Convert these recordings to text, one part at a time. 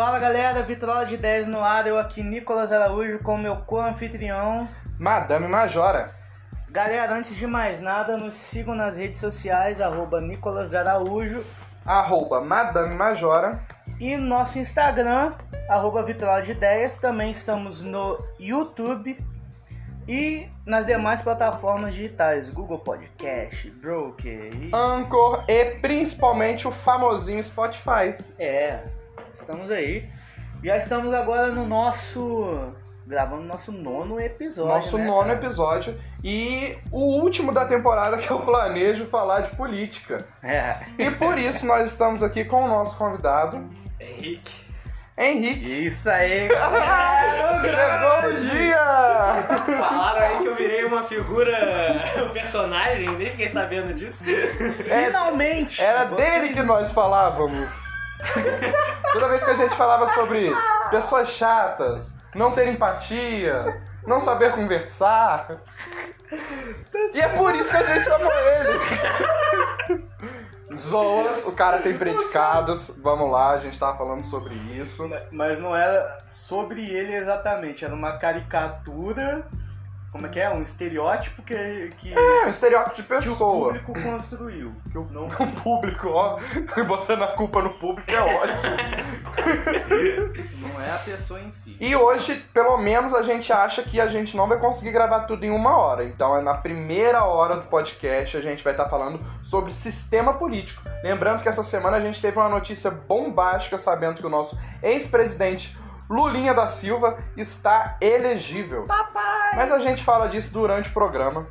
Fala galera, Vitrola de 10 no ar, eu aqui Nicolas Araújo com meu co-anfitrião. Madame Majora. Galera, antes de mais nada, nos sigam nas redes sociais, arroba Nicolas de Araújo. Arroba Madame Majora. E no nosso Instagram, arroba Vitrola de Ideias. Também estamos no YouTube e nas demais plataformas digitais, Google Podcast, Broker e... Anchor e principalmente o famosinho Spotify. É, estamos aí. Já estamos agora no nosso. gravando nosso nono episódio. Nosso né, nono cara? episódio. E o último da temporada que eu planejo falar de política. É. E por isso nós estamos aqui com o nosso convidado, Henrique. Henrique. Isso aí, galera! Chegou o dia! Falaram aí que eu virei uma figura, um personagem, nem fiquei sabendo disso. Finalmente! Era Você- dele que nós falávamos. Toda vez que a gente falava sobre pessoas chatas, não ter empatia, não saber conversar. E é por isso que a gente chamou ele. Zoas, o cara tem predicados. Vamos lá, a gente tava falando sobre isso. Mas não era sobre ele exatamente, era uma caricatura. Como é que é? Um estereótipo que, que, É um estereótipo de que o pessoa. público construiu. Que o- não, O público, ó, botando a culpa no público é ótimo. não é a pessoa em si. E hoje, pelo menos, a gente acha que a gente não vai conseguir gravar tudo em uma hora. Então, é na primeira hora do podcast a gente vai estar falando sobre sistema político. Lembrando que essa semana a gente teve uma notícia bombástica sabendo que o nosso ex-presidente Lulinha da Silva está elegível. Papai! Mas a gente fala disso durante o programa.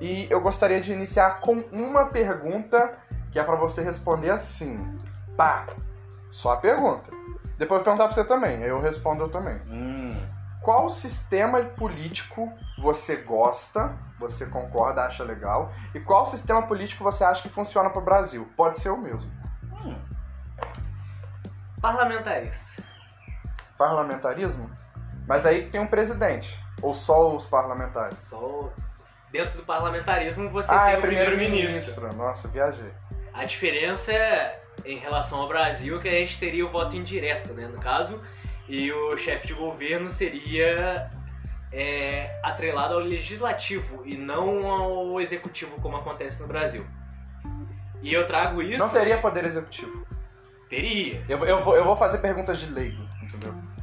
E eu gostaria de iniciar com uma pergunta que é pra você responder assim. Pá! Só a pergunta. Depois eu perguntar pra você também, aí eu respondo eu também. Hum. Qual sistema político você gosta, você concorda, acha legal? E qual sistema político você acha que funciona pro Brasil? Pode ser o mesmo. Parlamentarista. Parlamentarismo? Mas aí tem um presidente. Ou só os parlamentares? Só dentro do parlamentarismo você ah, tem é o primeiro-ministro. primeiro-ministro. Nossa, viajei. A diferença é, em relação ao Brasil é que a gente teria o voto indireto, né, no caso, e o chefe de governo seria é, atrelado ao legislativo e não ao executivo, como acontece no Brasil. E eu trago isso. Não teria poder executivo. Teria. Eu, eu, vou, eu vou fazer perguntas de leigo?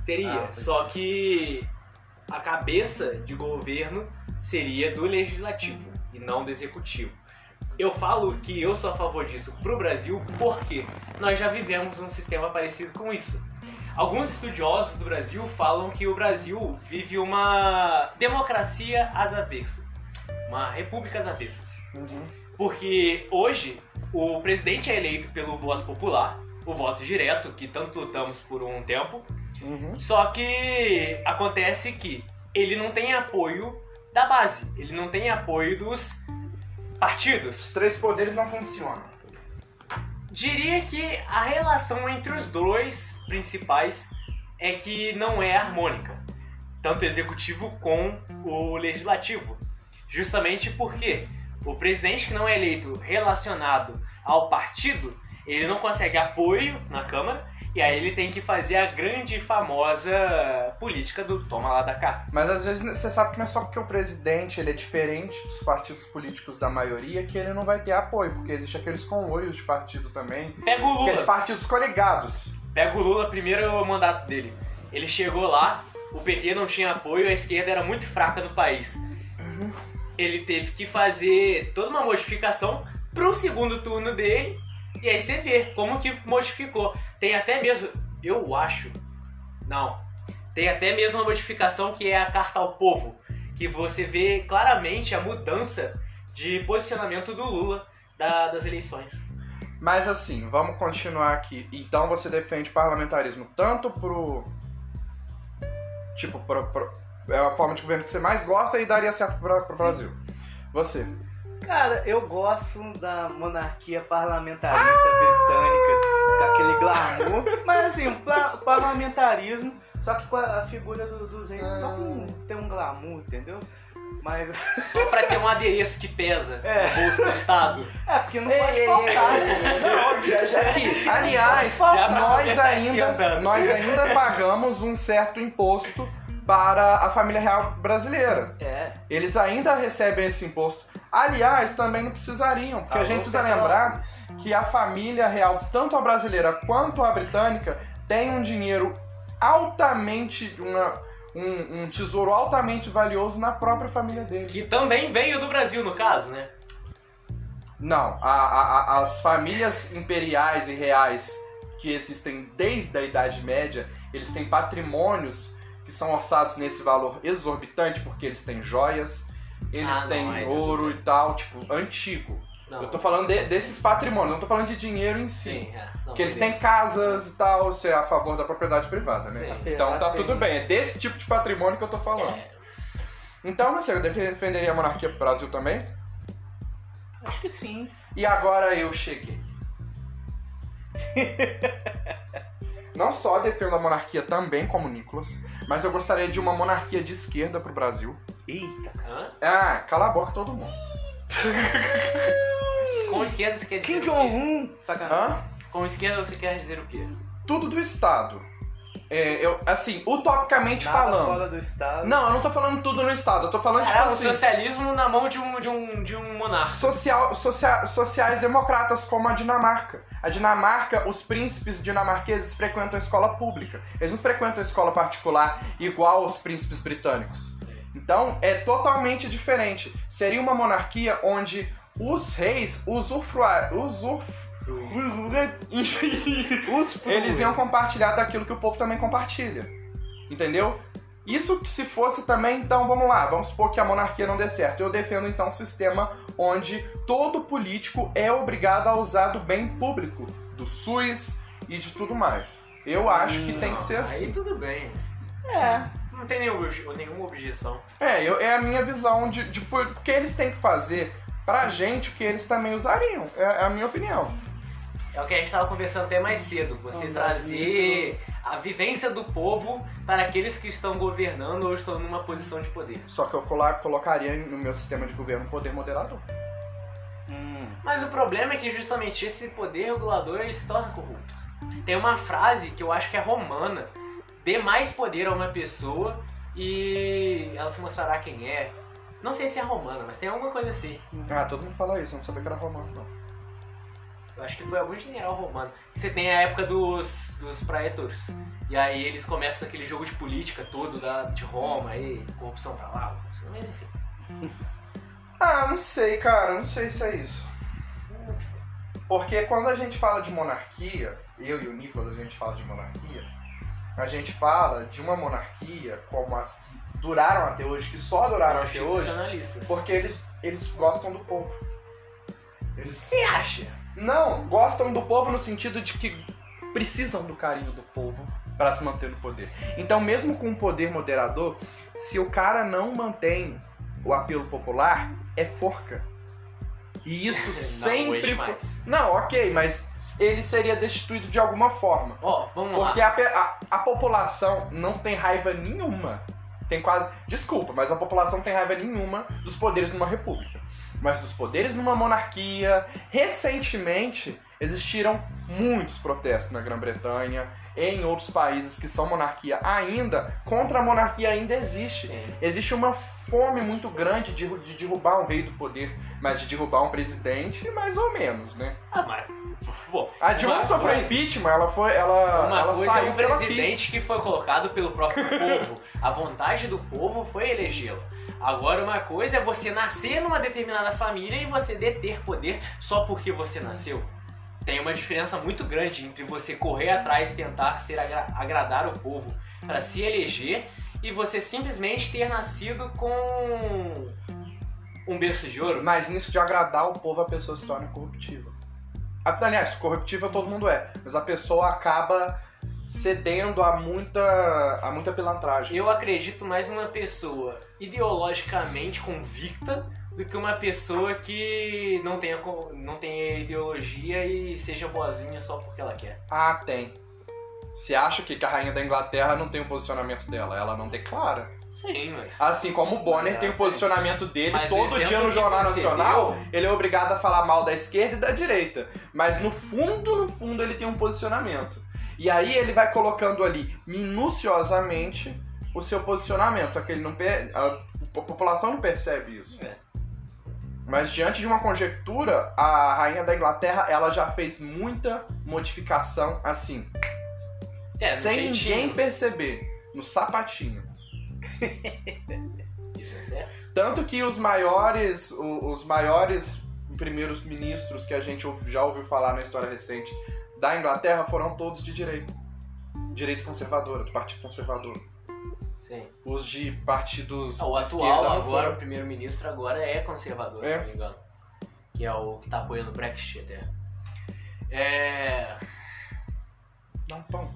Teria, Ah, só que a cabeça de governo seria do legislativo e não do executivo. Eu falo que eu sou a favor disso pro Brasil porque nós já vivemos um sistema parecido com isso. Alguns estudiosos do Brasil falam que o Brasil vive uma democracia às avessas, uma república às avessas. Porque hoje o presidente é eleito pelo voto popular, o voto direto, que tanto lutamos por um tempo, Uhum. só que acontece que ele não tem apoio da base, ele não tem apoio dos partidos. Os três poderes não funcionam. Diria que a relação entre os dois principais é que não é harmônica, tanto o executivo com o legislativo. Justamente porque o presidente que não é eleito relacionado ao partido, ele não consegue apoio na Câmara e aí ele tem que fazer a grande e famosa política do toma lá da cá. Mas às vezes você sabe que não é só porque o presidente ele é diferente dos partidos políticos da maioria que ele não vai ter apoio, porque existe aqueles convoios de partido também, Pega o aqueles Lula. partidos coligados. Pega o Lula, primeiro mandato dele. Ele chegou lá, o PT não tinha apoio, a esquerda era muito fraca no país. Ele teve que fazer toda uma modificação pro segundo turno dele, e aí você vê como que modificou. Tem até mesmo, eu acho, não, tem até mesmo uma modificação que é a carta ao povo, que você vê claramente a mudança de posicionamento do Lula da- das eleições. Mas assim, vamos continuar aqui. Então você defende parlamentarismo tanto pro. Tipo, pro, pro- é a forma de governo que você mais gosta e daria certo pro Sim. Brasil. Você. Cara, eu gosto da monarquia parlamentarista britânica, com aquele glamour. Mas assim, um pla- parlamentarismo, só que com a, figura do- dos reis, só com ter um glamour, entendeu? Mas. Só pra ter um adereço que pesa É. no bolso do Estado. É, porque não Ei, pode ei, faltar. ei, ei, ei. Não, já, já que, aliás, Já nós começar ainda, nós ainda pagamos um certo imposto para a família real brasileira. É. Eles ainda recebem esse imposto. Aliás, também não precisariam, porque a Alô, gente precisa Petrópolis. lembrar que a família real, tanto a brasileira quanto a britânica, tem um dinheiro altamente. uma- um, um tesouro altamente valioso na própria família deles. Que também veio do Brasil, no caso, né? Não, a- a- a- as famílias imperiais e reais que existem desde a Idade Média, eles têm patrimônios que são orçados nesse valor exorbitante, porque eles têm joias, eles Ah, não, têm aí tudo ouro e tal, tipo, antigo. Não. Eu tô falando de- desses patrimônios, não tô falando de dinheiro em si. Sim, é. Não, Porque eles têm casas e tal, você é a favor da propriedade privada, né? Sim. Então tá tudo bem, é desse tipo de patrimônio que eu tô falando. É. Então, você eu defenderia a monarquia pro Brasil também? Acho que sim. E agora eu cheguei. Não só defendo a monarquia também, como o Nicolas, mas eu gostaria de uma monarquia de esquerda pro Brasil. Eita. Hã? Ah, cala a boca todo mundo. Com esquerda você quer dizer Kim? Jong-un. Sacanagem. Hã? Com esquerda você quer dizer o quê? Tudo do Estado. É, eu, assim, utopicamente Nada falando. fora do estado. Não, eu não tô falando tudo no Estado, eu tô falando, tipo Caralho, o assim. socialismo na mão de um, de um, de um monarca. Social, socia- sociais democratas como a Dinamarca. A Dinamarca, os príncipes dinamarqueses frequentam a escola pública. Eles não frequentam a escola particular igual os príncipes britânicos. Então é totalmente diferente. Seria uma monarquia onde os reis usufruar, usuf... eles iam compartilhar daquilo que o povo também compartilha. Entendeu? Isso que se fosse também, então vamos lá, vamos supor que a monarquia não dê certo. Eu defendo então um sistema onde todo político é obrigado a usar do bem público, do SUS e de tudo mais. Eu acho que tem que ser Aí assim. tudo bem. É. Não tem nenhuma, obje- nenhuma objeção. É, eu- é a minha visão de, de por- porque eles têm que fazer pra gente o que eles também usariam. É, é a minha opinião. É o que a gente estava conversando até mais cedo. Você Não, trazer a vivência do povo para aqueles que estão governando ou estão numa posição de poder. Só que eu colocaria no meu sistema de governo poder moderador. Hum. Mas o problema é que justamente esse poder regulador ele se torna corrupto. Tem uma frase que eu acho que é romana: dê mais poder a uma pessoa e ela se mostrará quem é. Não sei se é romana, mas tem alguma coisa assim. Ah, todo mundo fala isso, eu não sabia que era romano, não. Eu acho que foi algum general romano. Você tem a época dos, dos praetores. E aí eles começam aquele jogo de política todo da, de Roma, aí, corrupção pra lá, mas enfim. Ah, não sei, cara, não sei se é isso. Porque quando a gente fala de monarquia, eu e o Nicolas a gente fala de monarquia, a gente fala de uma monarquia como as que duraram até hoje, que só duraram até hoje, porque eles, eles gostam do povo. Eles Você acha? não gostam do povo no sentido de que precisam do carinho do povo para se manter no poder. Então, mesmo com um poder moderador, se o cara não mantém o apelo popular, é forca. E isso Não, sempre foi. Não, ok, mas ele seria destituído de alguma forma. Ó, vamos Porque lá. a, pe- a- a população não tem raiva nenhuma. Tem quase. Desculpa, mas a população não tem raiva nenhuma dos poderes numa república. Mas dos poderes numa monarquia. Recentemente existiram muitos protestos na Grã-Bretanha, em outros países que são monarquia ainda. Contra a monarquia ainda existe. Sim. Existe uma fome muito grande de, de derrubar um rei do poder, mas de derrubar um presidente, mais ou menos, né? Ah, mas. Bom, A Dilma sofreu coisa- impeachment, ela foi. Ela, Uma ela coisa é saiu um pela presidente que foi colocado pelo próprio povo. A vontade do povo foi elegê-lo. Agora, uma coisa é você nascer numa determinada família e você deter poder só porque você nasceu. Tem uma diferença muito grande entre você correr atrás e tentar ser agra- agradar o povo para se eleger e você simplesmente ter nascido com um berço de ouro. Mas nisso de agradar o povo, a pessoa se torna corruptível. A- Aliás, corruptível todo mundo é, mas a pessoa acaba cedendo a muita, a muita pilantragem. Eu acredito mais numa pessoa ideologicamente convicta do que uma pessoa que não tenha, não tenha ideologia e seja boazinha só porque ela quer. Ah, tem. Você acha que a rainha da Inglaterra não tem o posicionamento dela? Ela não declara. Sim, mas. Assim como o Bonner tem o posicionamento dele Mas todo dia no Jornal Nacional, ele é obrigado a falar mal da esquerda e da direita. Mas no fundo, no fundo, ele tem um posicionamento. E aí ele vai colocando ali minuciosamente o seu posicionamento. Só que ele não per... a população não percebe isso. É. Mas diante de uma conjectura, a rainha da Inglaterra ela já fez muita modificação assim, É, sem jeitinho. ninguém perceber, no sapatinho. Isso é certo. Tanto que os maiores, o- os maiores primeiros ministros que a gente já ouviu falar na história recente da Inglaterra foram todos de direita. Direita conservadora, do Partido Conservador. Sim. Os de partidos. Ah, o atual agora, o foram. primeiro-ministro agora é conservador, se É. não me engano. Que é o que tá apoiando o Brexit até. É. Dá um pão.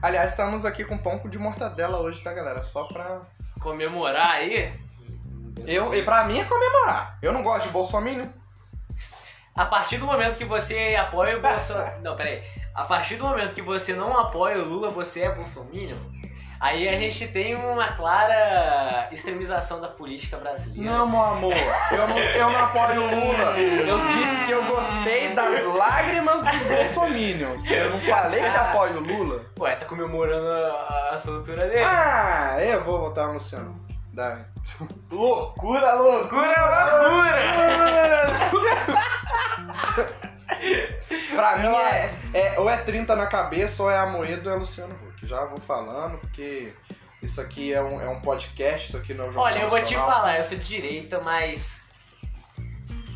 Aliás, estamos aqui com pão de mortadela hoje, tá, galera? Só pra. Comemorar aí. Eu, e pra mim é comemorar. Eu não gosto de Bolsonaro. A partir do momento que você apoia o Bolsonaro. Não, peraí. A partir do momento que você não apoia o Lula, você é bolsominion. Aí a gente tem uma clara extremização da política brasileira. Não, meu amor, eu não, eu não apoio o Lula. Eu disse que eu gostei das lágrimas dos bolsominions. Eu não falei que apoio o Lula. Ué, tá comemorando a, a soltura dele? Ah, eu vou votar no Luciano. Dá. Loucura, loucura! loucura! Pra mim é, é- ou é 30 na cabeça ou é Amoedo ou é Luciano Huck. Já vou falando, porque isso aqui é um, é um podcast, isso aqui não é um jornal Olha, eu vou te falar, eu sou de direita, mas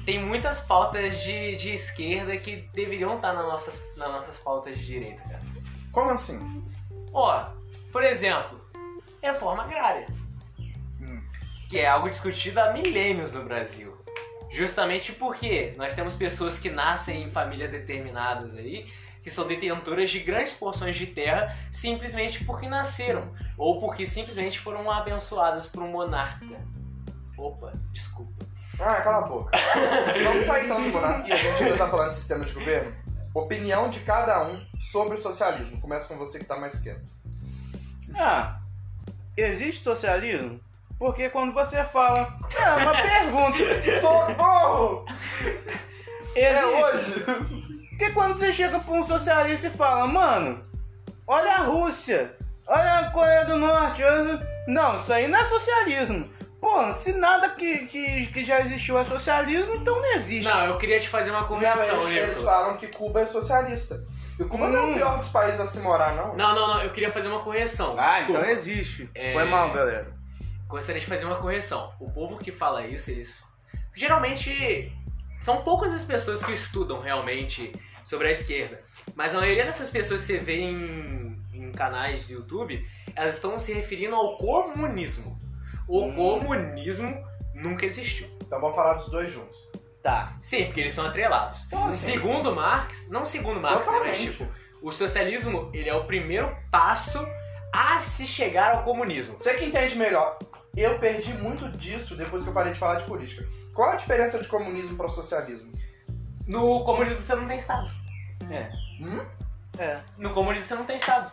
tem muitas pautas de, de esquerda que deveriam estar nas nossas, nas nossas pautas de direita, cara. Como assim? Ó, por exemplo, reforma agrária. Hum. Que é algo discutido há milênios no Brasil. Justamente porque nós temos pessoas que nascem em famílias determinadas aí, que são detentoras de grandes porções de terra simplesmente porque nasceram. Ou porque simplesmente foram abençoadas por um monarca. Opa, desculpa. Ah, cala a boca. Vamos sair então de monarquia, a gente ainda tá falando de sistema de governo. Opinião de cada um sobre o socialismo. Começa com você que tá mais quieto. Ah, existe socialismo? Porque quando você fala. É uma pergunta. Socorro! É hoje! Porque quando você chega pra um socialista e fala, mano, olha a Rússia, olha a Coreia do Norte, olha... não, isso aí não é socialismo. Pô, se nada que, que, que já existiu é socialismo, então não existe. Não, eu queria te fazer uma correção, eles, eles falam que Cuba é socialista. E Cuba não é o Hum. pior dos países a se morar, não. Não, não, não, eu queria fazer uma correção. Ah, Desculpa. então existe. É. Foi mal, galera. Gostaria de fazer uma correção. O povo que fala isso, eles. Geralmente. São poucas as pessoas que estudam realmente sobre a esquerda. Mas a maioria dessas pessoas que você vê em, em canais de YouTube, elas estão se referindo ao comunismo. O Hum. comunismo nunca existiu. Então vamos falar dos dois juntos. Tá. Sim, porque eles são atrelados. Então, assim, segundo Marx, não segundo Marx, né, mas tipo, o socialismo ele é o primeiro passo a se chegar ao comunismo. Você que entende melhor, eu perdi muito disso depois que eu parei de falar de política. Qual a diferença de comunismo para o socialismo? No comunismo você não tem Estado. É. Hum? É. No comunismo você não tem Estado.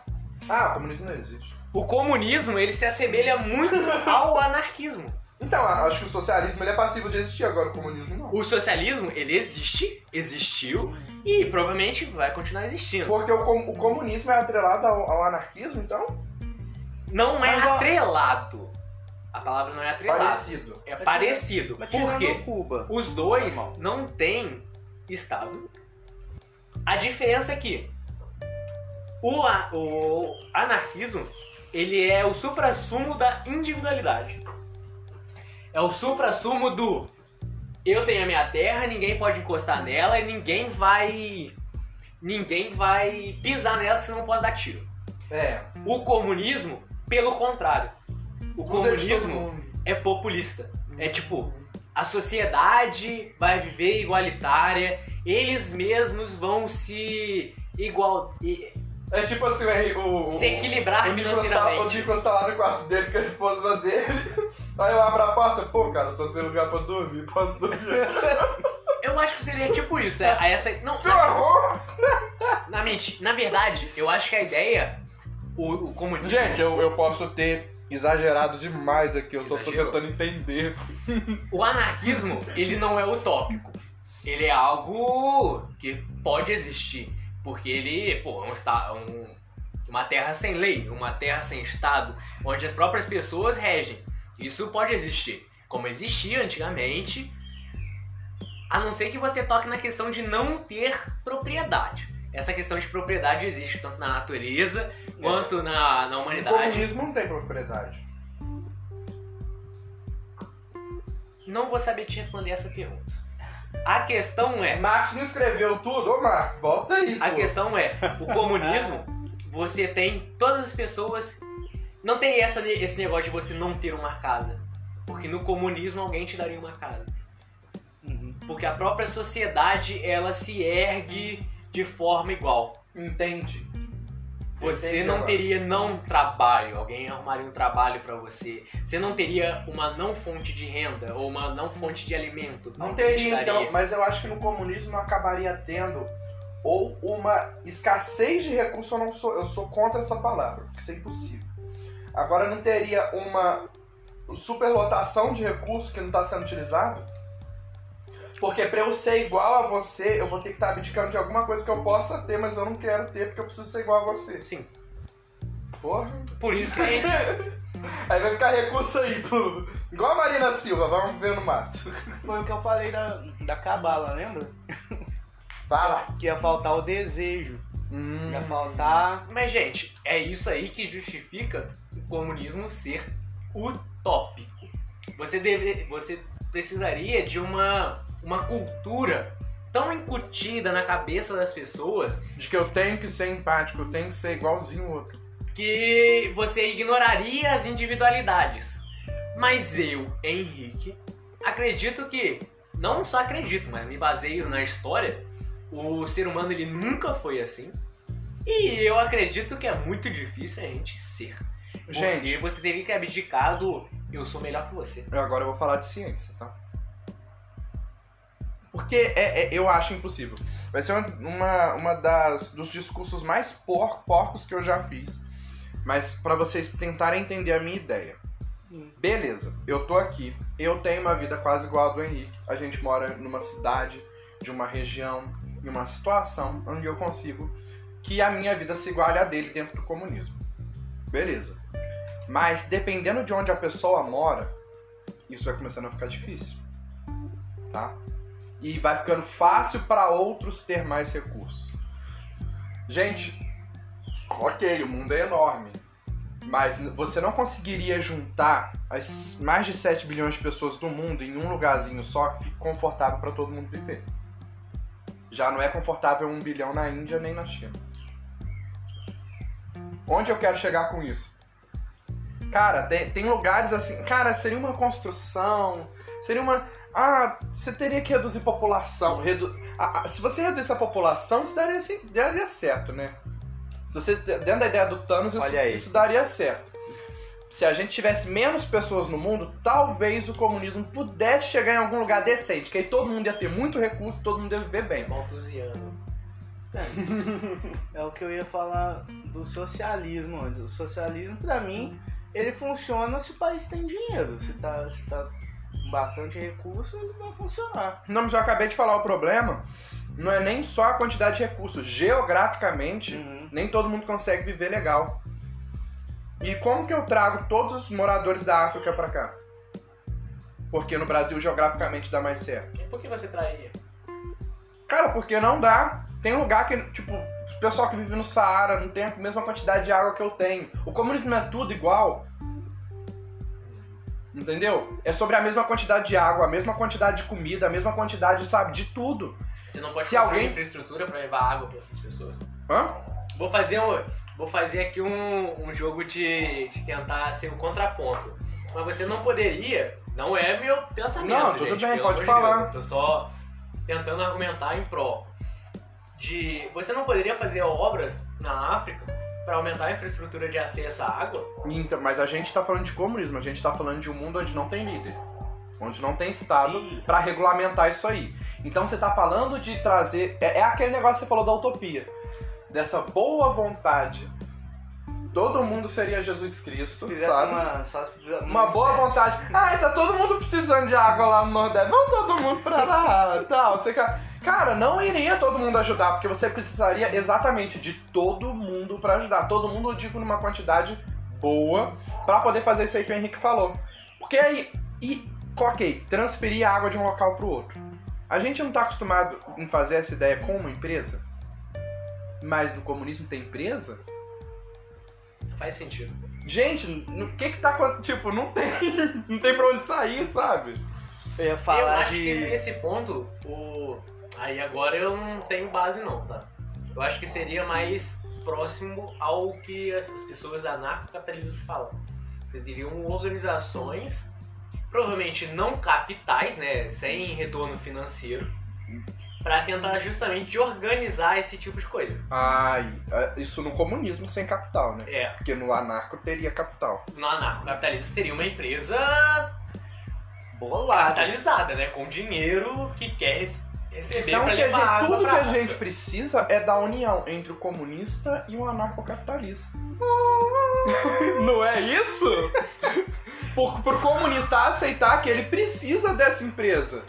Ah, o comunismo não existe. O comunismo ele se assemelha muito ao anarquismo. Então, acho que o socialismo ele é passivo de existir, agora o comunismo não. O socialismo ele existe, existiu e provavelmente vai continuar existindo. Porque o, com- o comunismo é atrelado ao, ao anarquismo, então? Não é Mas, ó- atrelado. A palavra não é atrelado. Parecido. É Mas parecido. Mas Por tirando quê? Cuba. Os dois Normal. não têm Estado. A diferença é que o, a- o anarquismo ele é o suprassumo da individualidade. É o suprassumo do eu tenho a minha terra, ninguém pode encostar nela e ninguém vai ninguém vai pisar nela que senão não pode dar tiro. É. O comunismo, pelo contrário. O Tudo comunismo é populista. É tipo, a sociedade vai viver igualitária, eles mesmos vão se igual É tipo assim, o, o, se equilibrar o Nicolas, tá, o financeiramente. Nicolas tá lá no quarto dele com a esposa dele. Aí eu abro a porta, pô, cara, eu tô sem lugar pra dormir, posso dormir? Eu acho que seria tipo isso, é, a essa não, amor! na, menti- na verdade, eu acho que a ideia o, o comunismo Gente, eu, eu posso ter exagerado demais aqui, eu só tô Exagerou. tentando entender. O anarquismo, ele não é utópico. Ele é algo que pode existir. Porque ele, pô, é um, esta- um- uma terra sem lei, uma terra sem Estado, onde as próprias pessoas regem. Isso pode existir. Como existia antigamente, a não ser que você toque na questão de não ter propriedade. Essa questão de propriedade existe tanto na natureza quanto na, na O humanidade. comunismo não tem propriedade. Não vou saber te responder essa pergunta. A questão é. Marx não escreveu tudo? Ô Marx, volta aí. A pô. questão é, o comunismo, você tem todas as pessoas. Não tem essa, esse negócio de você não ter uma casa. Porque no comunismo alguém te daria uma casa. Uhum. Porque a própria sociedade, ela se ergue de forma igual. Entende. Você não agora. teria não trabalho, alguém arrumaria um trabalho pra você. Você não teria uma não fonte de renda ou uma não fonte de alimento. Não teria, então, mas eu acho que no comunismo acabaria tendo ou uma escassez de recursos, eu não sou, eu sou contra essa palavra, porque isso é impossível. Agora não teria uma superlotação de recursos que não está sendo utilizado? Porque pra eu ser igual a você, eu vou ter que estar abdicando de alguma coisa que eu possa ter, mas eu não quero ter porque eu preciso ser igual a você. Sim. Porra. Por isso que a gente. Aí vai ficar recurso aí, pô. Igual a Marina Silva, vamos ver no mato. Foi o que eu falei da, da cabala, lembra? Fala. Que ia faltar o desejo. Hum. Ia faltar. Mas, gente, é isso aí que justifica o comunismo ser utópico. Você, deve, você precisaria de uma, uma cultura tão incutida na cabeça das pessoas De que eu tenho que ser empático, eu tenho que ser igualzinho o outro. que você ignoraria as individualidades. Mas eu, Henrique, acredito que, não só acredito, mas me baseio na história, o ser humano ele nunca foi assim. E eu acredito que é muito difícil a gente ser. Porque Gente, você teria que abdicar do eu sou melhor que você. agora eu vou falar de ciência, tá? Porque é, é- eu acho impossível. Vai ser uma, uma, uma das dos discursos mais por, porcos que eu já fiz. Mas pra vocês tentarem entender a minha ideia. Hum. Beleza, eu tô aqui. Eu tenho uma vida quase igual a do Henrique. A gente mora numa cidade, de uma região, em uma situação onde eu consigo que a minha vida se iguale a dele dentro do comunismo. Beleza. Mas dependendo de onde a pessoa mora, isso vai começando a ficar difícil. Tá? E vai ficando fácil para outros ter mais recursos. Gente, ok, o mundo é enorme. Mas você não conseguiria juntar as mais de 7 bilhões de pessoas do mundo em um lugarzinho só que fique confortável para todo mundo viver. Já não é confortável um bilhão na Índia nem na China. Onde eu quero chegar com isso? Cara, tem, tem lugares assim. Cara, seria uma construção. Seria uma. Ah, você teria que reduzir população. Redu... ah, ah, se você reduzisse a população, isso daria, assim, daria certo, né? Se você, dentro da ideia do Thanos, isso, isso daria certo. Se a gente tivesse menos pessoas no mundo, talvez o comunismo pudesse chegar em algum lugar decente. Que aí todo mundo ia ter muito recurso, todo mundo ia viver bem. Malthusiano. É o que eu ia falar do socialismo antes. O socialismo, pra mim, ele funciona se o país tem dinheiro. Se tá, se tá bastante recurso, ele vai funcionar. Não, mas eu acabei de falar o problema. Não é nem só a quantidade de recursos. Geograficamente, Uhum. nem todo mundo consegue viver legal. E como que eu trago todos os moradores da África pra cá? Porque no Brasil geograficamente dá mais certo. E por que você traria? Cara, porque não dá. Tem lugar que, tipo, o pessoal que vive no Saara não tem a mesma quantidade de água que eu tenho. O comunismo não é tudo igual. Entendeu? É sobre a mesma quantidade de água, a mesma quantidade de comida, a mesma quantidade, sabe, de tudo. Você não pode Se alguém- infraestrutura pra levar água pra essas pessoas. Hã? Vou fazer um, vou fazer aqui um, um jogo de, de tentar ser um contraponto. Mas você não poderia, não é meu pensamento, Não, tudo gente, bem, pode falar. Deus, eu tô só tentando argumentar em prol de você não poderia fazer obras na África para aumentar a infraestrutura de acesso à água? Então, mas a gente tá falando de comunismo, a gente tá falando de um mundo onde não tem líderes. Onde não tem Estado E- pra regulamentar isso aí. Então você tá falando de trazer. É, é aquele negócio que você falou da utopia. Dessa boa vontade todo mundo seria Jesus Cristo, Fizesse sabe? uma, só, Uma boa vontade. Ai, tá todo mundo precisando de água lá no Nordeste. Vamos todo mundo pra lá, tal. Você quer... Cara, não iria todo mundo ajudar, porque você precisaria exatamente de todo mundo pra ajudar. Todo mundo, eu digo, numa quantidade boa pra poder fazer isso aí que o Henrique falou. Porque aí, e, ok, transferir a água de um local pro outro. A gente não tá acostumado em fazer essa ideia com uma empresa, mas no comunismo tem empresa? Faz sentido. Gente, o que que tá acontecendo? Tipo, não tem, não tem pra onde sair, sabe? Eu ia eu falar acho de. que nesse ponto, o. Aí agora eu não tenho base não, tá? Eu acho que seria mais próximo ao que as as pessoas anarcocapitalistas falam. Vocês teriam organizações, provavelmente não capitais, né? Sem retorno financeiro, pra tentar justamente organizar esse tipo de coisa. Ai, é, isso no comunismo sem capital, né? É, Porque no anarco teria capital. no anarcocapitalismo seria uma empresa Bolado. capitalizada, né? Com dinheiro que quer rece- receber Então, pra levar dizer, água tudo que a água. gente precisa é da união entre o comunista e o anarcocapitalista. Não é isso? Por, pro comunista aceitar que ele precisa dessa empresa.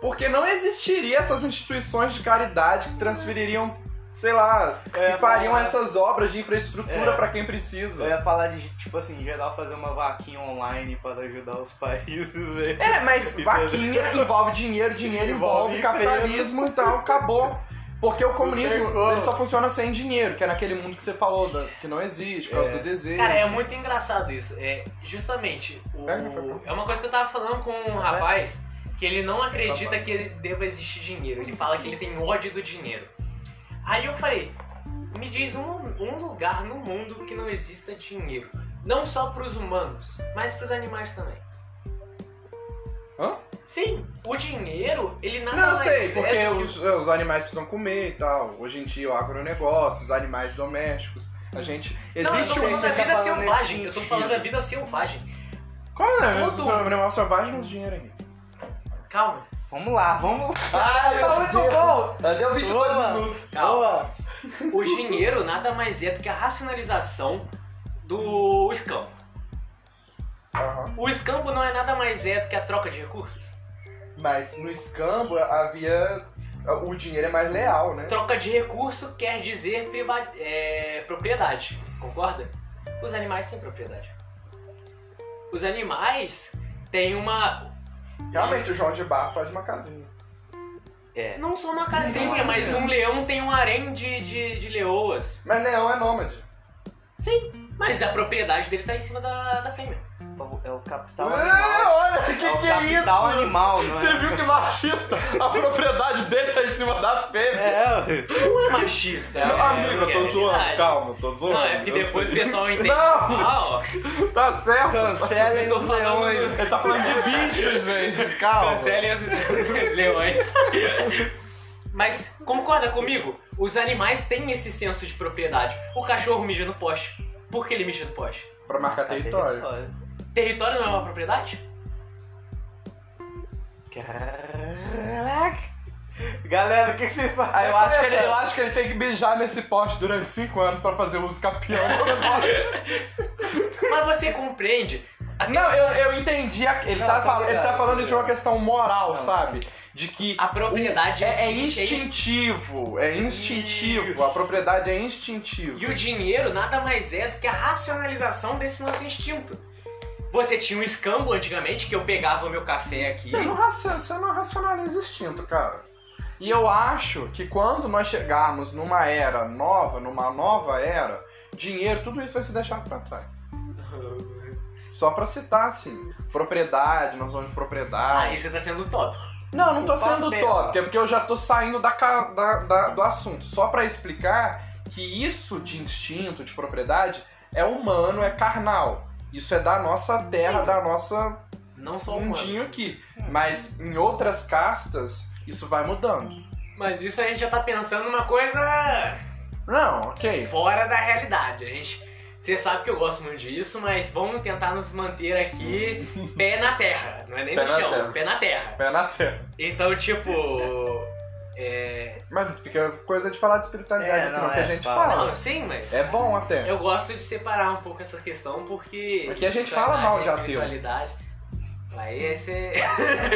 Porque não existiria essas instituições de caridade que transfeririam, sei lá, ia que fariam falar- essas obras de infraestrutura É. pra quem precisa. Eu ia falar de, tipo assim, em geral fazer uma vaquinha online para ajudar os países, velho. É, mas vaquinha envolve dinheiro, dinheiro envolve, Envolve capitalismo, então acabou. Porque o comunismo ele só funciona sem dinheiro, que é naquele mundo que você falou, da- que não existe, por causa É. do desejo. Cara, é muito engraçado isso. É, justamente, o- é uma coisa que eu tava falando com um rapaz que ele não acredita que ele deva existir dinheiro. Ele fala que ele tem ódio do dinheiro. Aí eu falei, me diz um, um lugar no mundo que não exista dinheiro. Não só pros humanos, mas pros animais também. Hã? Sim, o dinheiro, ele nada Não, eu mais sei, é porque que os, os animais precisam comer e tal. Hoje em dia o agronegócio, os animais domésticos. A gente. Não, eu Existe tô um. falando da tá vida falando nesse selvagem. Eu tô falando da vida selvagem. Qual é? Todo- O animal selvagem nos dinheiro aí. Calma. Vamos lá, vamos lá. Ai, tá muito bom. Já deu 22 Boa. minutos. Calma. O dinheiro nada mais é do que a racionalização do escampo. Aham. O escampo não é nada mais é do que a troca de recursos. Mas no escambo havia. O dinheiro é mais leal, né? Troca de recurso quer dizer priva- é, propriedade, concorda? Os animais têm propriedade. Os animais têm uma. Realmente o João de Barro faz uma casinha. É. Não só uma casinha, mas um leão tem um harém de, de, de leoas. Mas leão é nômade. Sim, mas a propriedade dele tá em cima da, da fêmea. É o capital Ah, animal. olha, que é o que é isso? capital animal, não Você é? viu que machista? A propriedade dele tá em cima da fêmea. É, Não é machista. Não, é, amigo, eu é tô zoando. verdade. Calma, tô zoando. Não, é porque Eu depois o pessoal entende. Não. Ah, ó, Tá certo. cancelem Eu tô os falando- leões. Ele tá falando de bicho, gente. Calma. cancelem os leões. Mas concorda comigo? Os animais têm esse senso de propriedade. O cachorro mija no poste. Por que ele mija no poste? Pra marcar território. Território não é uma propriedade? Caraca. Galera, o que, que vocês fazem? Ah, eu acho, que ele, eu acho que ele tem que beijar nesse poste durante 5 anos pra fazer uso campeão. Mas você compreende? Não, eu, eu entendi. a- Ele, Não, tá, tá fal- ele tá falando tá isso de uma questão moral, Não, sabe? De que A propriedade o- é, é instintivo. É instintivo. Isso. A propriedade é instintiva. E o dinheiro nada mais é do que a racionalização desse nosso instinto. Você tinha um escambo antigamente que eu pegava o meu café aqui. Você não, você não racionaliza instinto, cara. E eu acho que quando nós chegarmos numa era nova, numa nova era, dinheiro, tudo isso vai ser deixado pra trás. Só pra citar, assim, propriedade, noção de propriedade. Aí você tá sendo utópico. Não, não tô sendo top, é porque eu já tô saindo da, da- da- do assunto. Só pra explicar que isso de instinto, de propriedade, é humano, é carnal. Isso é da nossa terra, Sim. da nossa Não só humano. mundinho aqui. Mas em outras castas, isso vai mudando. Mas isso a gente já tá pensando numa coisa Não, ok. fora da realidade. A gente. Você sabe que eu gosto muito disso, mas vamos tentar nos manter aqui pé na terra. Não é nem Pé no chão, terra. pé na terra. Pé na terra. Então, tipo. É... Mas fica coisa de falar de espiritualidade É, aqui, não, não, que é, a gente fala. fala. Não, sim, mas. É bom até. Eu gosto de separar um pouco essa questão porque. Aqui a gente fala mal de ateu. espiritualidade. Aí esse é.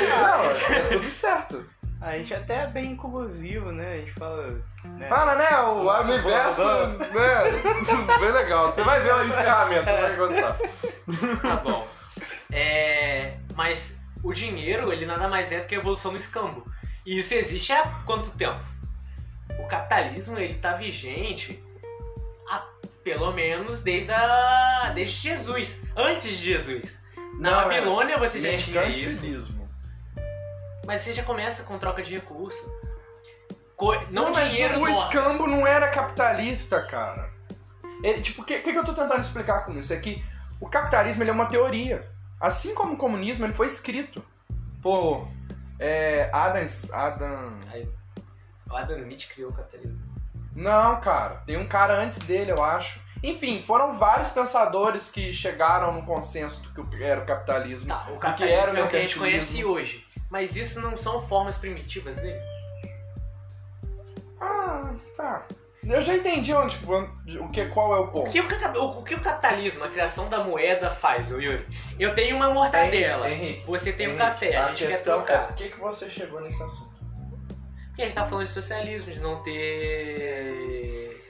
Não, é tudo certo. A gente até é bem inclusivo, né? A gente fala. Né? Fala, né? O universo, né? Bem legal. Você vai ver o encerramento, você vai gostar. Tá bom. É, mas o dinheiro, ele nada mais é do que a evolução do escambo. E isso existe há quanto tempo? O capitalismo, ele tá vigente há, pelo menos desde, a, desde Jesus. Antes de Jesus. Na Não, é Babilônia você já tinha isso. Mas você já começa com troca de recurso. Co- não, mas dinheiro o torna. escambo não era capitalista, cara. Ele, tipo, o que, que, eu tô tentando explicar com isso? É que o capitalismo é uma teoria. Assim como o comunismo, ele foi escrito por é, Adam... Adam... O Adam Smith criou o capitalismo. Não, cara. Tem um cara antes dele, eu acho. Enfim, foram vários pensadores que chegaram no consenso do que era o capitalismo. Tá, o que capitalismo era o é o que a gente conhece hoje. Mas isso não são formas primitivas dele? Ah, tá. Eu já entendi onde, o que, qual é o O ponto. que o, o- o que o capitalismo, a criação da moeda faz, Yuri? Eu tenho uma mortadela, Henrique, você tem um café, a gente quer é trocar. por que, que você chegou nesse assunto? Porque a gente tá falando de socialismo, de não ter.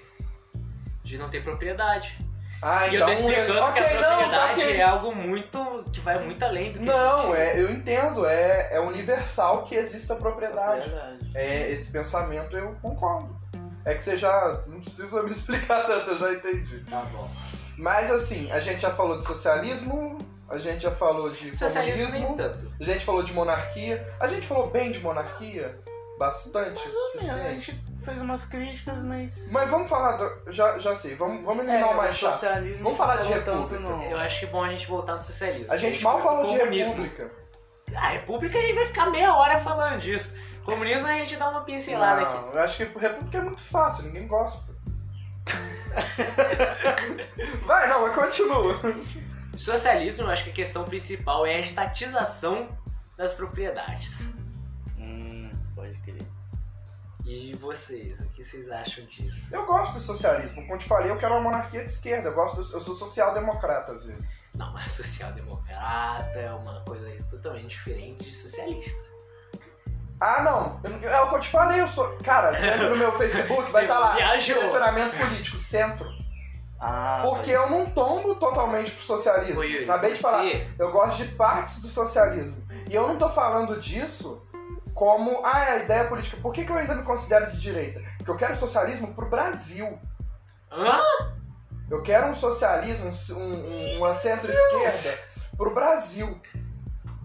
de não ter propriedade. Ah, e eu tô explicando que a não, propriedade ok. é algo muito. que vai muito além do que. Não, é, eu entendo, é, é universal que exista propriedade. Verdade. É, esse pensamento eu concordo. É que você já. Não precisa me explicar tanto, eu já entendi. Tá bom. Mas assim, a gente já falou de socialismo, a gente já falou de Socialismo nem comunismo, tanto. a gente falou de monarquia. A gente falou bem de monarquia? Bastante, o É, a gente fez umas críticas, mas. Mas vamos falar do. Já, já sei, vamos, vamos É, eliminar o o mais chato. socialismo Vamos falar não de república. não. Eu acho que é bom a gente voltar no socialismo. A gente mal foi pro falou de república. A república a gente vai ficar meia hora falando disso. Comunismo a gente dá uma pincelada aqui. Não, eu acho que república é muito fácil, ninguém gosta. Vai, não, mas continua. Socialismo, eu acho que a questão principal é a estatização das propriedades. Hum, pode crer. E vocês, o que vocês acham disso? Eu gosto do socialismo. Como eu te falei, eu quero uma monarquia de esquerda. Eu, gosto do- eu sou social-democrata às vezes. Não, mas social-democrata é uma coisa totalmente diferente de socialista. Ah, não. Eu- É o que eu te falei, eu sou. Cara, dentro do meu Facebook vai estar lá. viajou. Direcionamento político, centro. Ah, Porque eu não tombo totalmente pro socialismo. Ô, Yuri, Acabei de falar. Eu gosto de partes do socialismo. E eu não tô falando disso como, ah, é a ideia política. Por que, que eu ainda me considero de direita? Porque eu quero socialismo pro Brasil. Hã? Eu quero um socialismo, um, um- uma centro-esquerda pro Brasil.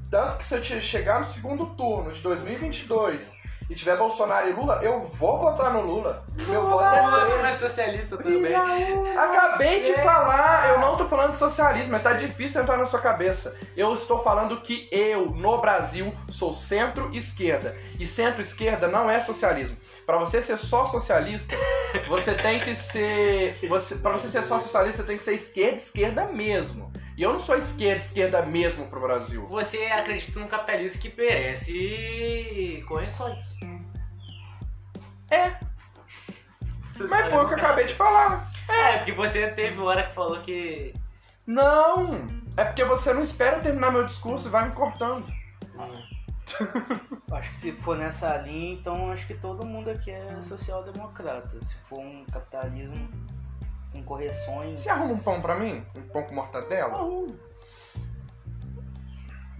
Tanto que se eu chegar no segundo turno de 2022 e tiver Bolsonaro e Lula, eu vou votar no Lula. Meu voto é Lula não é 13. socialista, bem. Acabei de falar, eu não tô falando de socialismo, mas tá difícil entrar na sua cabeça. Eu estou falando que eu, no Brasil, sou centro-esquerda. E centro-esquerda não é socialismo. Pra você ser só socialista, você tem que ser. Você, pra você ser só socialista, você tem que ser esquerda-esquerda mesmo. E eu não sou esquerda-esquerda mesmo pro Brasil. Você acredita num capitalismo que merece correções. É, mas foi o que eu acabei de falar. É, porque você teve uma hora que falou que. Não! É porque você não espera eu terminar meu discurso e vai me cortando. Acho que se for nessa linha, então acho que todo mundo aqui é social-democrata. Se for um capitalismo com correções. Você arruma um pão pra mim? Um pão com mortadela? Arrumo.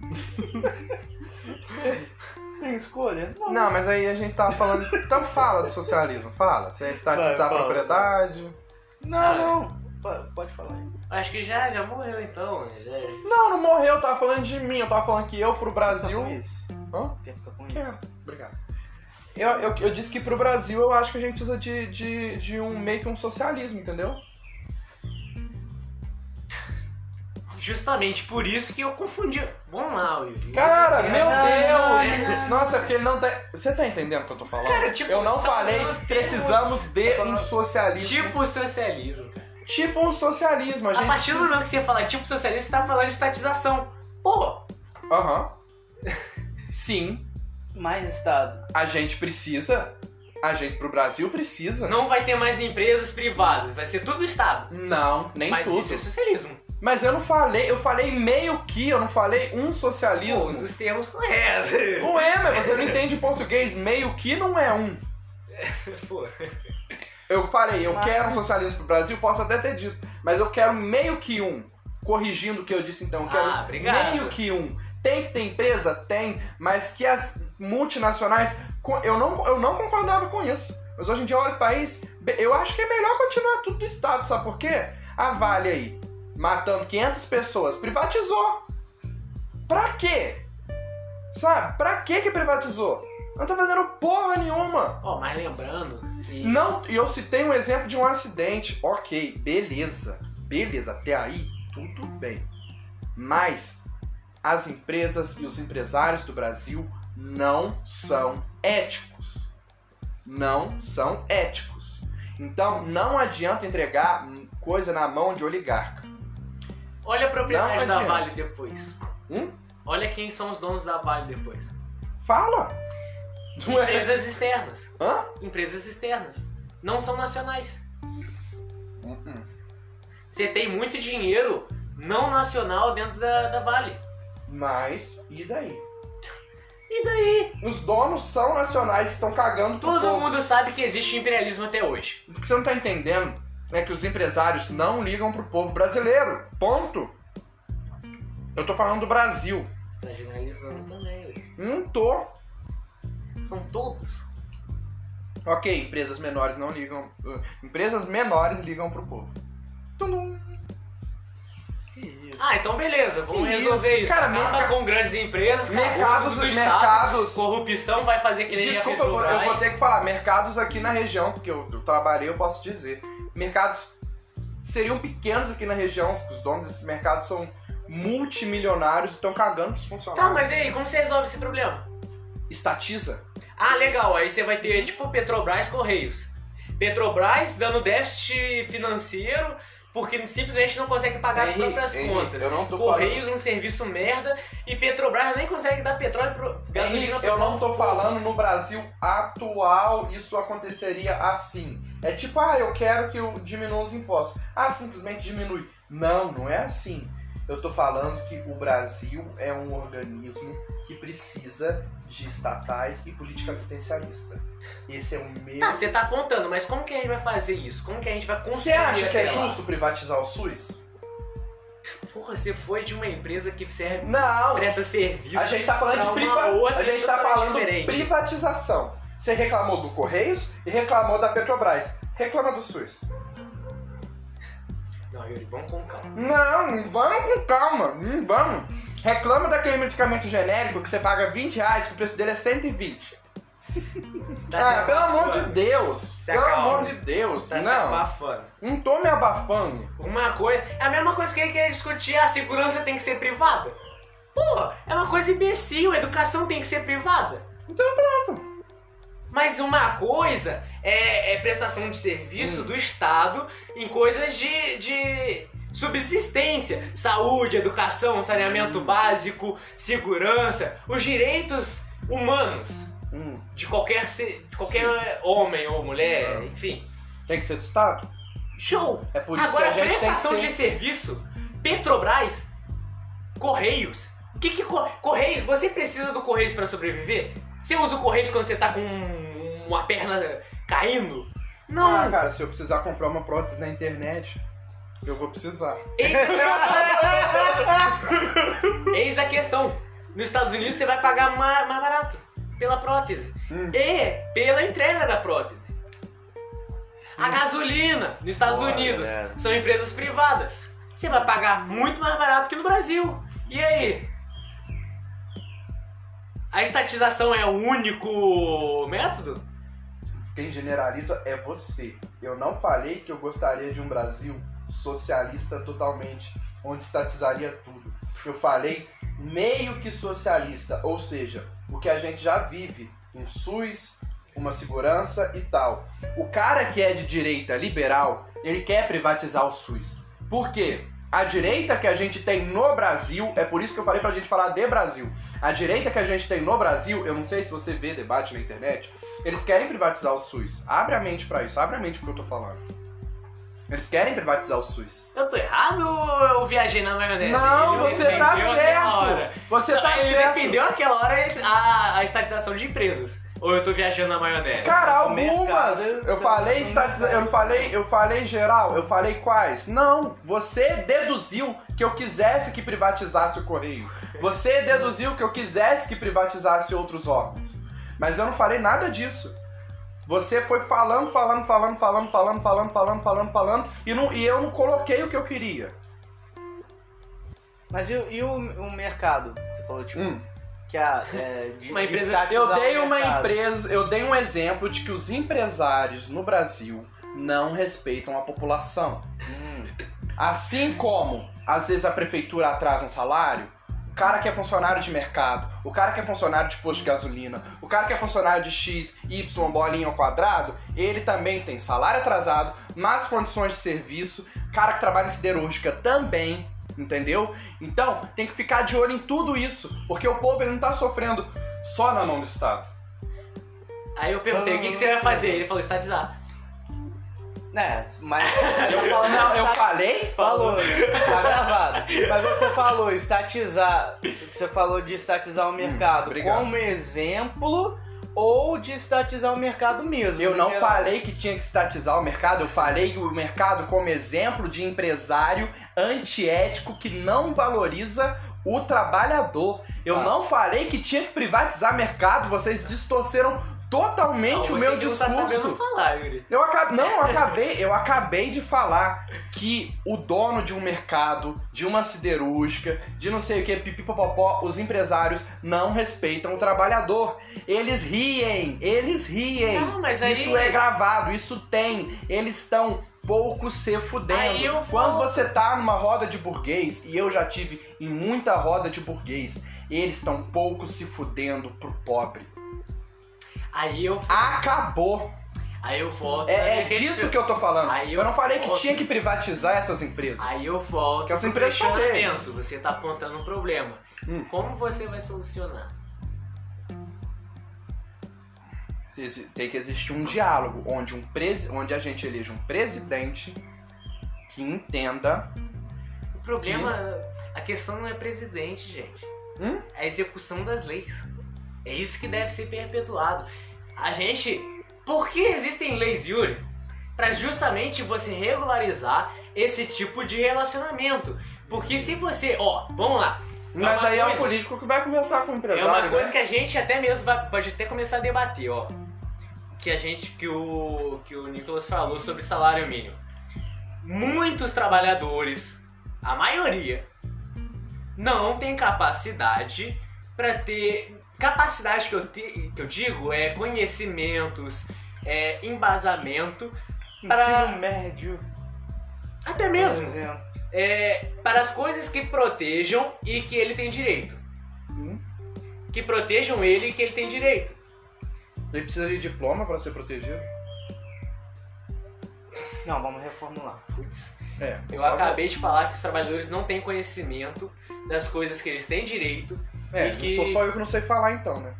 Tem escolha? Não. Não, mas aí a gente tava falando. Então fala do socialismo, fala. Você estatizar a propriedade. Não, Ah, não. Po- Pode falar aí. Acho que já, já morreu então. Já... Não, não morreu, eu tava falando de mim, eu tava falando que eu pro Brasil. com isso. Hã? Quer ficar com isso? Quero, obrigado. Eu, eu, eu disse que pro Brasil eu acho que a gente precisa de, de, de um meio que um socialismo, entendeu? Justamente por isso que eu confundi. Vamos lá, Yuri. Cara, Você- meu não, Deus! não, não. Nossa, é porque ele não tá. Você tá entendendo o que eu tô falando? Cara, tipo, eu não tá falei usando precisamos de Tá um socialismo. Tipo socialismo, cara. Tipo um socialismo, a A gente. partir do precisa- momento que você fala tipo socialista, você tá falando de estatização. Pô, Aham. Sim. mais Estado. A gente precisa. A gente pro Brasil precisa. Não vai ter mais empresas privadas, vai ser tudo Estado. Não, nem Mas tudo. isso é socialismo. Mas eu não falei, eu falei meio que, eu não falei um socialismo. Pô, os termos corretos. Não é, mas você não entende português. Meio que não é um. Pô. Eu falei, eu Mas- quero um socialismo pro Brasil, posso até ter dito, mas eu quero meio que um. Corrigindo o que eu disse então, eu quero Ah, obrigado. meio que um. Tem que ter empresa? Tem, mas que as multinacionais. Eu não, eu não concordava com isso. Mas hoje em dia, olha o país. Eu acho que é melhor continuar tudo do Estado, sabe por quê? A Vale aí, matando 500 pessoas, privatizou. Pra quê? Sabe? Pra quê que privatizou? Não tá fazendo porra nenhuma. Ó, mas lembrando que Não, e eu citei um exemplo de um acidente. Ok, beleza. Beleza, até aí tudo bem. Mas as empresas e os empresários do Brasil não são éticos. Não são éticos. Então não adianta entregar coisa na mão de oligarca. Olha a propriedade da. Vale depois. Hum? Olha quem são os donos da Vale depois. Fala! É? Empresas externas. Hã? Empresas externas. Não são nacionais. Hum, Você tem muito dinheiro não nacional dentro da, da Vale. Mas, e daí? E daí? Os donos são nacionais, estão cagando Todo mundo sabe que existe imperialismo até hoje. O que você não tá entendendo é que os empresários não ligam pro povo brasileiro. Ponto. Eu tô falando do Brasil. Tá generalizando também. Não tô. São todos. Ok, empresas menores não ligam. uh, empresas menores ligam pro povo. Tudum. Ah, então beleza, vamos resolver isso. Cara, Acaba merca- com grandes empresas, Mercados, do Estado. mercados. Corrupção vai fazer que nem Desculpa, a eu vou, eu vou ter que falar. Mercados aqui na região, porque eu, eu trabalhei, eu posso dizer. Mercados seriam pequenos aqui na região. Os donos desses mercados são multimilionários e estão cagando pros funcionários. Tá, mas e aí, como você resolve esse problema? Estatiza? Ah, legal, aí você vai ter tipo Petrobras Correios. Petrobras dando déficit financeiro porque simplesmente não consegue pagar as Henrique, próprias Henrique, contas. eu não tô Correios um serviço merda e Petrobras nem consegue dar petróleo pro gasolina Henrique, eu não tô falando no Brasil atual isso aconteceria assim. É tipo, ah, eu quero que eu diminua os impostos. Ah, simplesmente diminui. Não, não é assim. Eu tô falando que o Brasil é um organismo que precisa de estatais e política assistencialista. Esse é o meu. Tá, você tá apontando, mas como que a gente vai fazer isso? Como que a gente vai construir Você acha que é lá? justo privatizar o SUS? Porra, você foi de uma empresa que serve Não! presta serviço. A gente tá falando de priva... outra A gente tá falando diferente. privatização. Você reclamou do Correios e reclamou da Petrobras. Reclama do SUS. Não, Yuri, vamos com calma. Não, vamos com calma. Hum, vamos. Reclama daquele medicamento genérico que você paga 20 reais, que o preço dele é 120. Tá ah, se pelo amor de. Deus. Se pelo acalma. amor de Deus. Tá se não, abafando. não tô me abafando. Uma coisa. É a mesma coisa que ele queria discutir, a segurança tem que ser privada. Porra, é uma coisa imbecil, a educação tem que ser privada. Então pronto. Mas uma coisa é, é prestação de serviço Hum. do Estado em coisas de, de subsistência. Saúde, educação, saneamento Hum. básico, segurança, os direitos humanos Hum, de qualquer, se- de qualquer homem ou mulher, enfim. tem que ser do Estado? Show! É por isso Agora, que a gente tem que prestação ser... de serviço, Petrobras, Correios. O que que co- Correios? Você precisa do Correios para sobreviver? Você usa o Correios quando você tá com uma perna caindo? Não. Ah, cara, se eu precisar comprar uma prótese na internet, eu vou precisar. Eis... Eis a questão. Nos Estados Unidos você vai pagar mais, mais barato pela prótese Hum. e pela entrega da prótese. A gasolina nos Estados Boa, Unidos galera. são empresas privadas. Você vai pagar muito mais barato que no Brasil. E aí? A estatização é o único método? Quem generaliza é você. Eu não falei que eu gostaria de um Brasil socialista totalmente, onde estatizaria tudo. Eu falei meio que socialista, ou seja, o que a gente já vive, um SUS, uma segurança e tal. O cara que é de direita liberal, ele quer privatizar o SUS. Por quê? A direita que a gente tem no Brasil, é por isso que eu falei pra gente falar de Brasil. A direita que a gente tem no Brasil, eu não sei se você vê debate na internet, eles querem privatizar o SUS. Abre a mente pra isso, abre a mente pro que eu tô falando. Eles querem privatizar o SUS. Eu tô errado ou eu viajei na maionese? Não, Ele você tá hora. certo. Você tá Ele certo. defendeu aquela hora a, a estatização de empresas. Ou eu tô viajando na maionese? Cara, algumas. Eu falei estatiza... eu falei, eu falei geral, eu falei quais? Não, você deduziu que eu quisesse que privatizasse o correio. Você deduziu que eu quisesse que privatizasse outros órgãos. Mas eu não falei nada disso. Você foi falando, falando, falando, falando, falando, falando, falando, falando, falando, e, não, e eu não coloquei o que eu queria. Mas e, o- e o, o mercado? Você falou, tipo, Hum. Que a. É, de, Uma de empresa- estatizar Eu dei uma mercado. empresa, eu dei um exemplo de que os empresários no Brasil não respeitam a população. Hum. Assim como às vezes a prefeitura atrasa um salário, o cara que é funcionário de mercado, o cara que é funcionário de posto de gasolina, o cara que é funcionário de X, Y, bolinha ao quadrado, ele também tem salário atrasado, más condições de serviço, cara que trabalha em siderúrgica também, entendeu? Então tem que ficar de olho em tudo isso, porque o povo ele não tá sofrendo só na mão do Estado. Aí eu perguntei, o que, que você vai fazer? Ele falou, estatizar. É, mas. Eu, não, eu falei? Falou, tá gravado. Mas você falou estatizar. Você falou de estatizar o mercado obrigado. como exemplo ou de estatizar o mercado mesmo. Eu não Porque- falei que tinha que estatizar o mercado, eu falei o mercado como exemplo de empresário antiético que não valoriza o trabalhador. Eu Tá. não falei que tinha que privatizar mercado, vocês distorceram totalmente Não, o meu que não tá sabendo discurso. falar, Yuri. Eu acabei, não, eu acabei, eu acabei de falar que o dono de um mercado, de uma siderúrgica, de não sei o que, pipipopopó, os empresários não respeitam o trabalhador. Eles riem, eles riem. Não, mas aí- Isso é gravado, isso tem. Eles estão pouco se fudendo. Aí eu vou- Quando você tá numa roda de burguês, e eu já tive em muita roda de burguês, eles estão pouco se fudendo pro pobre. Aí eu, Acabou. aí eu volto. É, é disso que eu tô falando. Aí eu, eu não falei que volto. tinha que privatizar essas empresas. Aí eu volto Que as empresas são questionamento. Você tá apontando um problema. Hum. Como você vai solucionar? Tem que existir um diálogo onde, um onde a gente eleja um presidente que entenda. O problema, a questão não é presidente, gente. Hum? É a execução das leis. É isso que deve ser perpetuado. A gente. Por que existem leis, Yuri? Pra justamente você regularizar esse tipo de relacionamento. Porque se você. Ó, vamos lá. Mas uma aí é o coisa- político que vai conversar com o É empresário. uma né? coisa que a gente até mesmo vai, pode até começar a debater, ó. Que a gente, que o, que o Nicolas falou sobre salário mínimo. Muitos trabalhadores, a maioria, não tem capacidade para ter. Capacidade que eu, te- que eu digo é conhecimentos, é embasamento, para- Ensino médio. até por mesmo exemplo. é, para as coisas que protejam e que ele tem direito. Hum? Que protejam ele e que ele tem direito. Ele precisa de diploma para ser protegido. Não, vamos reformular. Putz, É. eu favor. acabei de falar que os trabalhadores não têm conhecimento das coisas que eles têm direito. É, que- sou só eu que não sei falar então, né?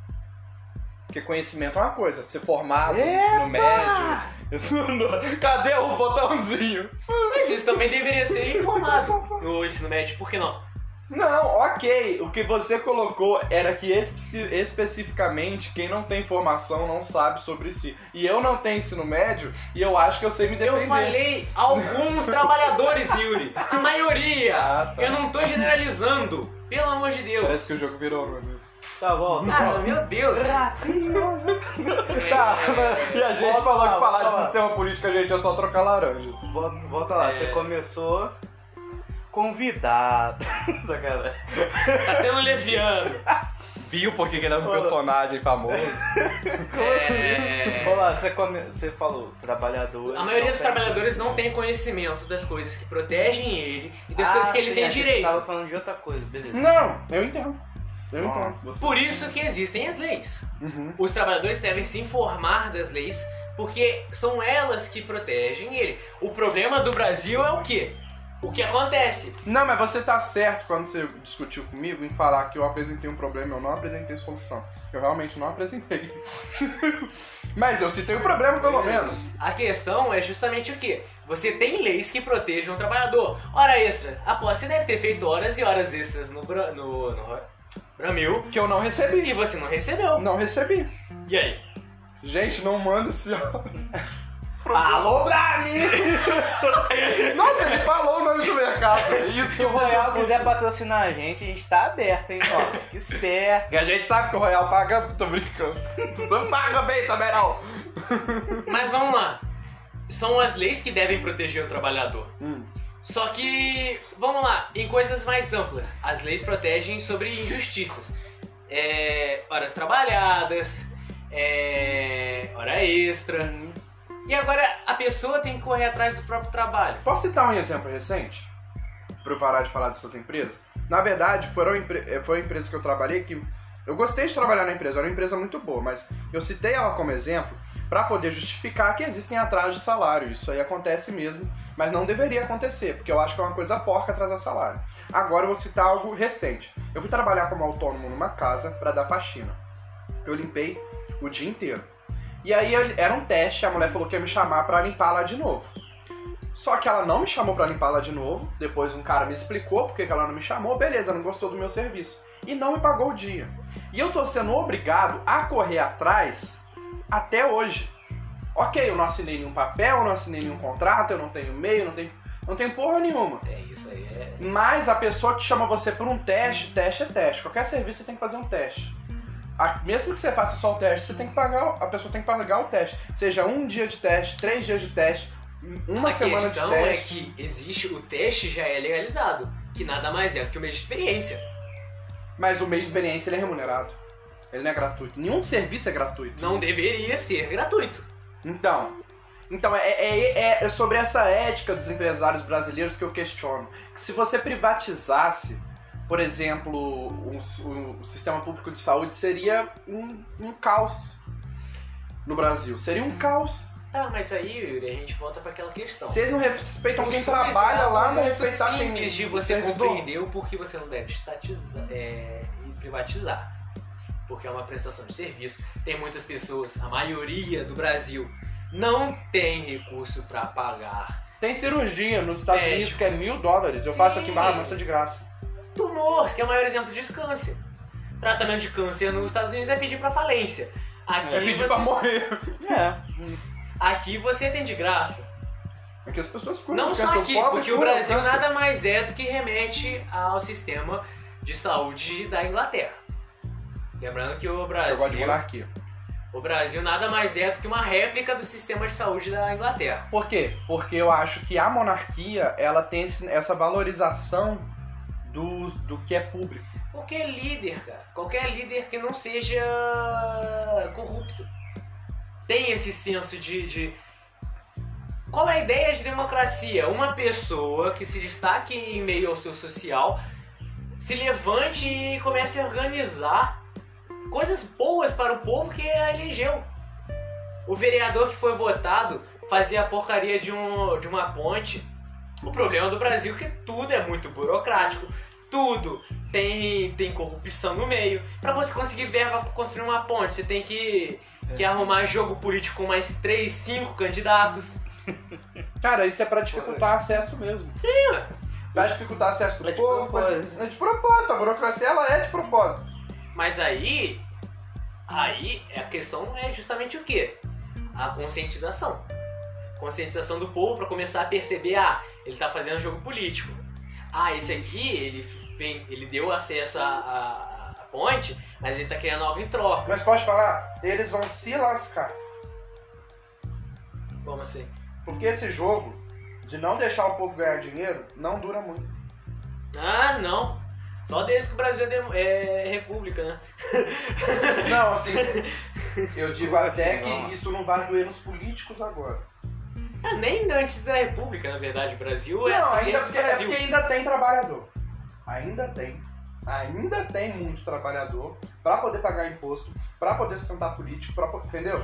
Porque conhecimento é uma coisa, ser formado, no ensino médio. Cadê o botãozinho? Mas isso também deveria ser informado no ensino médio, por que não? Não, ok. O que você colocou era que espe- especificamente quem não tem formação não sabe sobre si. E eu não tenho ensino médio e eu acho que eu sei me defender. Eu falei alguns trabalhadores, Yuri. A maioria. Ah, tá. Eu não tô generalizando. Pelo amor de Deus. Parece que o jogo virou, não é mesmo? Tá bom. Ah, meu Deus. Ratinho. Tá, é, e a gente Volta falou lá, que falar de lá. sistema político a gente é só trocar laranja. Volta, volta lá, É. você começou convidado. Sacanagem. Tá sendo leviano. Viu porque ele é um personagem famoso? É... Vamos lá, você, come... você falou trabalhador. A maioria não dos trabalhadores não tem conhecimento das coisas que protegem ele e das Ah, coisas que ele sim, tem direito. Você tava falando de outra coisa, beleza. Não, eu entendo. Eu Ah. entendo. Por isso que existem as leis. Uhum. Os trabalhadores devem se informar das leis porque são elas que protegem ele. O problema do Brasil é o quê? O que acontece? Não, mas você tá certo quando você discutiu comigo em falar que eu apresentei um problema, eu não apresentei solução. Eu realmente não apresentei. mas eu citei o problema pelo menos. A questão é justamente o que? Você tem leis que protejam o trabalhador. Hora extra. Após você deve ter feito horas e horas extras no, no, no Bramil Que eu não e recebi. você não recebeu. Não recebi. E aí? Gente, não manda esse Alô, Brami! Nossa, ele falou o nome do mercado. Isso, Se o Royal quiser patrocinar a gente, a gente tá aberto, hein? Ó, fique esperto. E a gente sabe que o Royal paga. Tô brincando. Não paga bem também, não. Mas vamos lá. São as leis que devem proteger o trabalhador. Hum. Só que, vamos lá, em coisas mais amplas, as leis protegem sobre injustiças. É, horas trabalhadas, é, hora extra. E agora a pessoa tem que correr atrás do próprio trabalho. Posso citar um exemplo recente? Pra eu parar de falar dessas empresas? Na verdade, foram eh, foi a empresa que eu trabalhei que. Eu gostei de trabalhar na empresa, era uma empresa muito boa, mas eu citei ela como exemplo para poder justificar que existem atrasos de salário. Isso aí acontece mesmo, mas não deveria acontecer, porque eu acho que é uma coisa porca atrasar salário. Agora eu vou citar algo recente. Eu fui trabalhar como autônomo numa casa para dar faxina. Eu limpei o dia inteiro. E aí era um teste, a mulher falou que ia me chamar para limpar lá de novo. Só que ela não me chamou pra limpar lá de novo. Depois um cara me explicou porque que ela não me chamou. Beleza, não gostou do meu serviço. E não me pagou o dia. E eu tô sendo obrigado a correr atrás até hoje. Ok, eu não assinei nenhum papel, eu não assinei nenhum contrato, eu não tenho e-mail, não tenho, não tenho porra nenhuma. É isso aí, é. Mas a pessoa que chama você por um teste, teste é teste. Qualquer serviço você tem que fazer um teste. A- Mesmo que você faça só o teste, você tem que pagar, a pessoa tem que pagar o teste. Seja um dia de teste, três dias de teste, uma a semana de questão teste. é que existe, o teste já é legalizado, que nada mais é do que o mês de experiência. Mas o mês de experiência ele é remunerado. Ele não é gratuito. Nenhum serviço é gratuito. Não deveria ser gratuito. Então, então é, é, é sobre essa ética dos empresários brasileiros que eu questiono. Que se você privatizasse, por exemplo, um, um sistema público de saúde, seria um, um caos no Brasil. Seria um caos. Tá, mas aí, Yuri, a gente volta para aquela questão. Vocês não respeitam O quem trabalha lá, não respeitar quem simples de você servidor. compreender o porquê você não deve estatizar, é, e privatizar. Porque é uma prestação de serviço. Tem muitas pessoas, a maioria do Brasil, não tem recurso para pagar Tem cirurgia nos Estados. Unidos que é mil dólares. Eu Sim. faço aqui em Barra Mansa de graça. Tumor, que é o maior exemplo disso, câncer. Tratamento de câncer nos Estados Unidos é pedir para falência. Aqui, É pedir você, pra morrer. É. aqui você tem de graça. Aqui as pessoas cuidam Não de só câncer. aqui, pobre porque o Brasil câncer. nada mais é do que remete ao sistema de saúde da Inglaterra. Lembrando que o Eu gosto de Brasil, monarquia. o Brasil nada mais é do que uma réplica do sistema de saúde da Inglaterra. Por quê? Porque eu acho que a monarquia ela tem esse- essa valorização do, do que é público. Qualquer líder, cara, qualquer líder que não seja corrupto, tem esse senso de, de- Qual é a ideia de democracia? Uma pessoa que se destaque em meio ao seu social se levante e comece a organizar coisas boas para o povo que a elegeu. O vereador que foi votado fazia a porcaria de, um, de uma ponte. O problema do Brasil é que tudo é muito burocrático, tudo tem, tem corrupção no meio. Pra você conseguir verba pra construir uma ponte, você tem que, que arrumar jogo político com mais 3, 5 candidatos. Cara, isso é pra dificultar acesso mesmo. Sim. Vai dificultar acesso do É de povo. propósito. É de propósito. A burocracia ela é de propósito. Mas aí, aí a questão é justamente o quê? A conscientização. Conscientização do povo pra começar a perceber, ah, ele tá fazendo jogo político. Ah, esse aqui, ele, vem- ele deu acesso à, à- à ponte, mas ele tá querendo algo em troca. Mas pode falar, eles vão se lascar. Como assim? Porque esse jogo de não deixar o povo ganhar dinheiro não dura muito. Ah, não. Só desde que o Brasil é, é república, né? Não, assim, eu digo até assim, que não? isso não vai doer nos políticos agora. Ah, nem antes da república, na verdade. O Brasil é Não, ainda porque, é Brasil. porque ainda tem trabalhador. Ainda tem. Ainda tem muito trabalhador pra poder pagar imposto, pra poder sustentar político, pra, po- entendeu?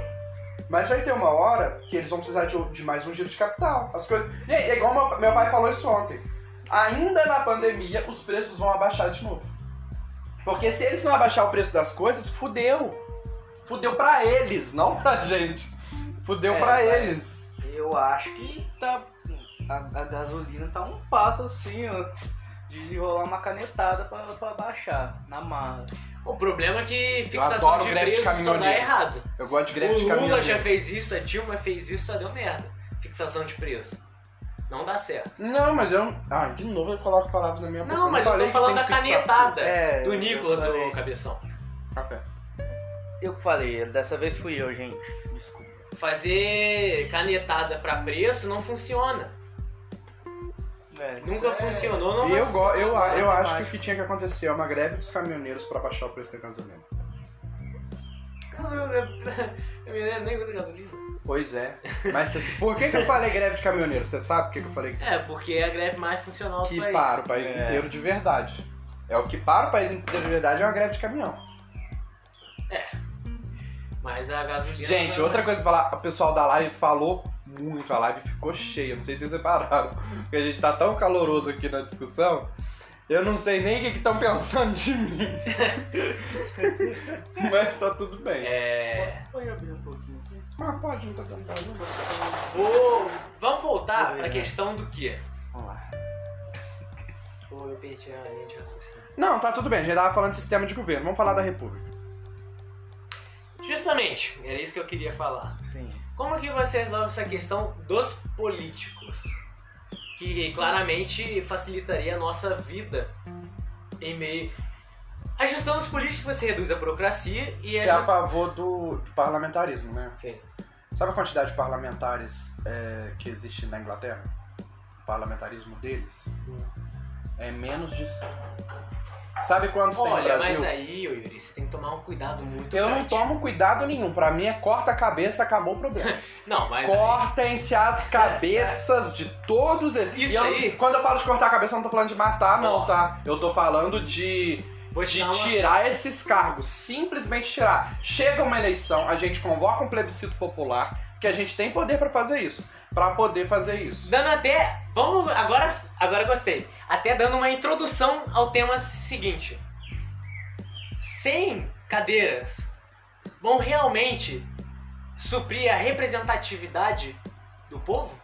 Mas vai ter uma hora que eles vão precisar de, de mais um giro de capital. As coisas. E é igual meu, meu pai falou isso ontem. ainda na pandemia, os preços vão abaixar de novo. Porque se eles não abaixar o preço das coisas, fudeu. Fudeu pra eles, não pra gente. Fudeu É, pra vai. eles. Eu acho que tá. A, a gasolina tá um passo assim, ó. De rolar uma canetada pra, pra baixar na marra. O problema é que fixação de preço só dá errado. Eu gosto de greve o de Lula caminhoneiro. já fez isso, a Dilma fez isso, só deu merda. Fixação de preço. Não dá certo. Não, mas eu. Ah, de novo eu coloco palavras na minha boca. Não, mas eu falei tô falando da canetada É, do eu Nicolas, ô cabeção. Café. Eu que falei, dessa vez fui eu, gente. Fazer canetada pra preço não funciona. É, Nunca é- funcionou, não eu, go- eu, eu acho que o que tinha que acontecer é uma greve dos caminhoneiros pra baixar o preço da gasolina. Eu nem da gasolina. Pois é. Mas você- por que, que eu falei greve de caminhoneiro? Você sabe por que, que eu falei É, porque é a greve mais funcional do que país. para o país É. inteiro de verdade? É o que para o país inteiro de verdade é uma greve de caminhão. Mas a gasolina. Gente, é outra mais- coisa pra falar, o pessoal da live falou muito, a live ficou cheia, não sei se vocês repararam, porque a gente tá tão caloroso aqui na discussão, eu não sei nem o que estão pensando de mim. Mas tá tudo bem. É. Pode abrir um pouquinho aqui. Ah, pode, não tá dando problema. Vou. Vamos voltar Vou pra ver, questão do quê? Vamos lá. Pô, eu perdi a linha de raciocínio. Não, tá tudo bem, a gente tava falando de sistema de governo, vamos falar da república. Justamente, era isso que eu queria falar. Sim. Como que você resolve essa questão dos políticos? Que claramente facilitaria a nossa vida em meio. Ajustando os políticos, você reduz a burocracia e Você é a ajuda. favor do, do parlamentarismo, né? Sim. Sabe a quantidade de parlamentares é, que existe na Inglaterra? O parlamentarismo deles é menos de 100. Sabe quantos tem no Olha, Brasil? mas aí, ô Yuri, você tem que tomar um cuidado muito Eu não grande. tomo cuidado nenhum. Pra mim é corta a cabeça, acabou o problema. Não, mas. Cortem-se as cabeças de todos eles. Isso E eu- aí- Quando eu falo de cortar a cabeça, eu não tô falando de matar, não, tá? Eu tô falando de, de uma- tirar esses cargos. Simplesmente tirar. Chega uma eleição, a gente convoca um plebiscito popular, que a gente tem poder pra fazer isso. Pra poder fazer isso. Dando até. Vamos. Agora, agora gostei. Até dando uma introdução ao tema seguinte. 100 cadeiras vão realmente suprir a representatividade do povo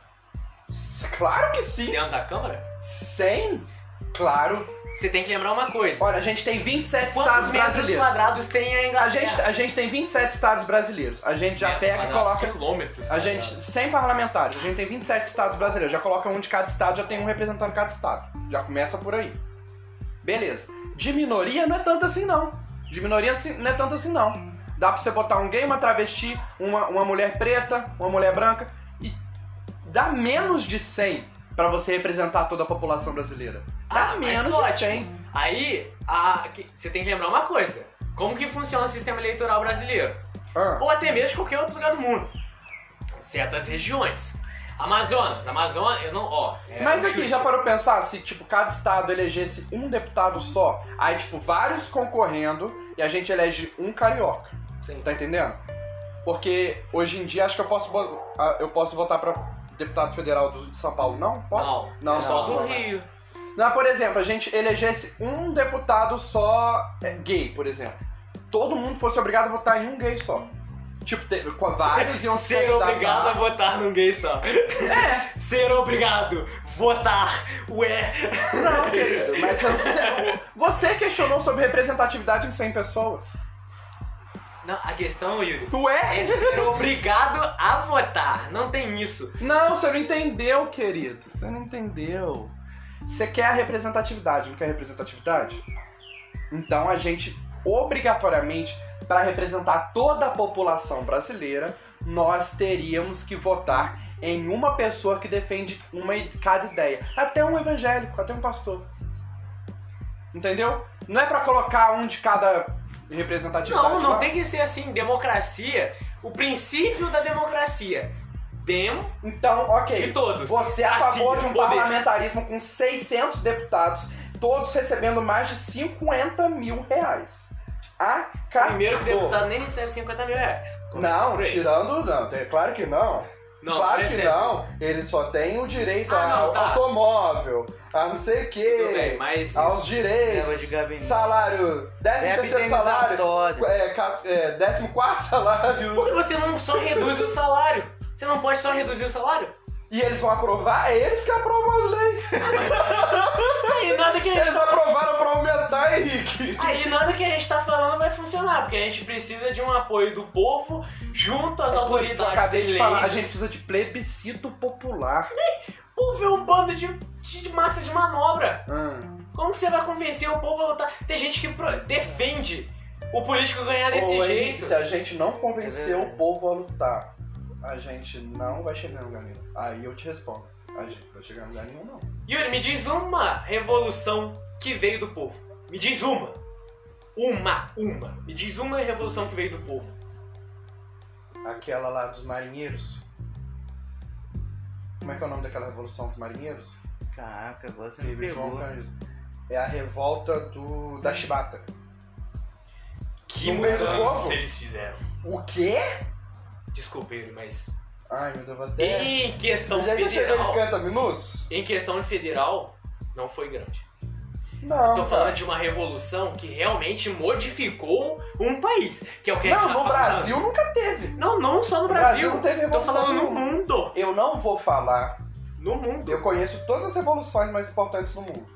Claro que sim. dentro da Câmara? 100? Claro. Você tem que lembrar uma coisa. Olha, a gente tem 27 Quantos estados brasileiros. quadrados tem a A Inglaterra? gente, a gente tem 27 estados brasileiros. A gente já Metros pega e coloca. Quilômetros A gente, quadrados. sem parlamentares, a gente tem 27 estados brasileiros. Já coloca um de cada estado, já tem um representando cada estado. Já começa por aí. Beleza. De minoria não é tanto assim, não. De minoria assim- não é tanto assim, não. Dá pra você botar um gay, uma travesti, uma, uma mulher preta, uma mulher branca. E dá menos de 100 pra você representar toda a população brasileira. Ah, mas menos de ótimo. 100. Aí, a- que- você tem que lembrar uma coisa. Como que funciona o sistema eleitoral brasileiro? Ah. Ou até mesmo qualquer outro lugar do mundo. Certas regiões. Amazonas, Amazonas, eu não, ó. é Mas um aqui, chute. já parou pensar se, tipo, cada estado elegesse um deputado só, aí, tipo, vários concorrendo e a gente elege um carioca, Sim. tá entendendo? Porque hoje em dia acho que eu posso, eu posso votar pra deputado federal do- de São Paulo, não? Posso? Não, não é só do. Rio. Não, por exemplo, a gente elegesse um deputado só é, gay, por exemplo. Todo mundo fosse obrigado a votar em um gay só. Tipo, te- com vários iam se Ser obrigado a votar num gay só. É, Ser obrigado votar. Ué. Não, querido, mas você, você questionou sobre representatividade em 100 pessoas. Não, a questão, Yuri, Ué? é ser obrigado a votar. Não tem isso. Não, você não entendeu, querido. Você não entendeu. Você quer a representatividade, não quer representatividade? Então a gente, obrigatoriamente, para representar toda a população brasileira, nós teríamos que votar em uma pessoa que defende uma cada ideia. Até um evangélico, até um pastor. Entendeu? Não é pra colocar um de cada representatividade. Não, não lá. tem que ser assim. Democracia, o princípio da democracia. Demo Então, ok. de todos. Você é a Assim, favor de um poder. parlamentarismo com 600 deputados, todos recebendo mais de 50 mil reais. Acabou. Primeiro que deputado nem recebe 50 mil reais. Começa Não, tirando, não, é claro que não. Não, claro que não. Ele só tem o direito Ah, ao não, tá. automóvel, a não sei o Tudo bem, quê, mas. aos direitos, gabinete. salário, décimo Verba terceiro salário, é, ca- é, décimo quarto salário. Por que você não só reduz o salário? Você não pode só reduzir o salário? E eles vão aprovar? É eles que aprovam as leis. Aí nada que a gente Eles aprovaram pra aumentar, Henrique. Aí nada que a gente tá falando vai funcionar, porque a gente precisa de um apoio do povo junto às Eu autoridades acabei de falar, a gente precisa de plebiscito popular. O povo é um bando de, de massa de manobra. Hum. Como que você vai convencer o povo a lutar? Tem gente que defende o político ganhar desse jeito. Se a gente não convencer É o povo a lutar, a gente não vai chegar em lugar nenhum. Aí eu te respondo. A gente vai chegar em lugar nenhum, não. Yuri, me diz uma revolução que veio do povo. Me diz uma. Uma, uma. Me diz uma revolução que veio do povo. Aquela lá dos marinheiros. Como é que é o nome daquela revolução dos marinheiros? Caraca, agora você me pegou. É a revolta do da chibata. Que Não mudança eles fizeram. O quê? Desculpa, Yuri, mas. Ai, meu Deus, até... Em questão Já federal. 50 minutos? Em questão federal, não foi grande. Não, Tô falando de uma revolução que realmente modificou um país. Que é o que a gente Não, tá no falando. Brasil nunca teve. Não, não só no No Brasil Brasil. não teve Tô revolução falando no mundo. Eu não vou falar No mundo. Eu conheço todas as revoluções mais importantes do mundo.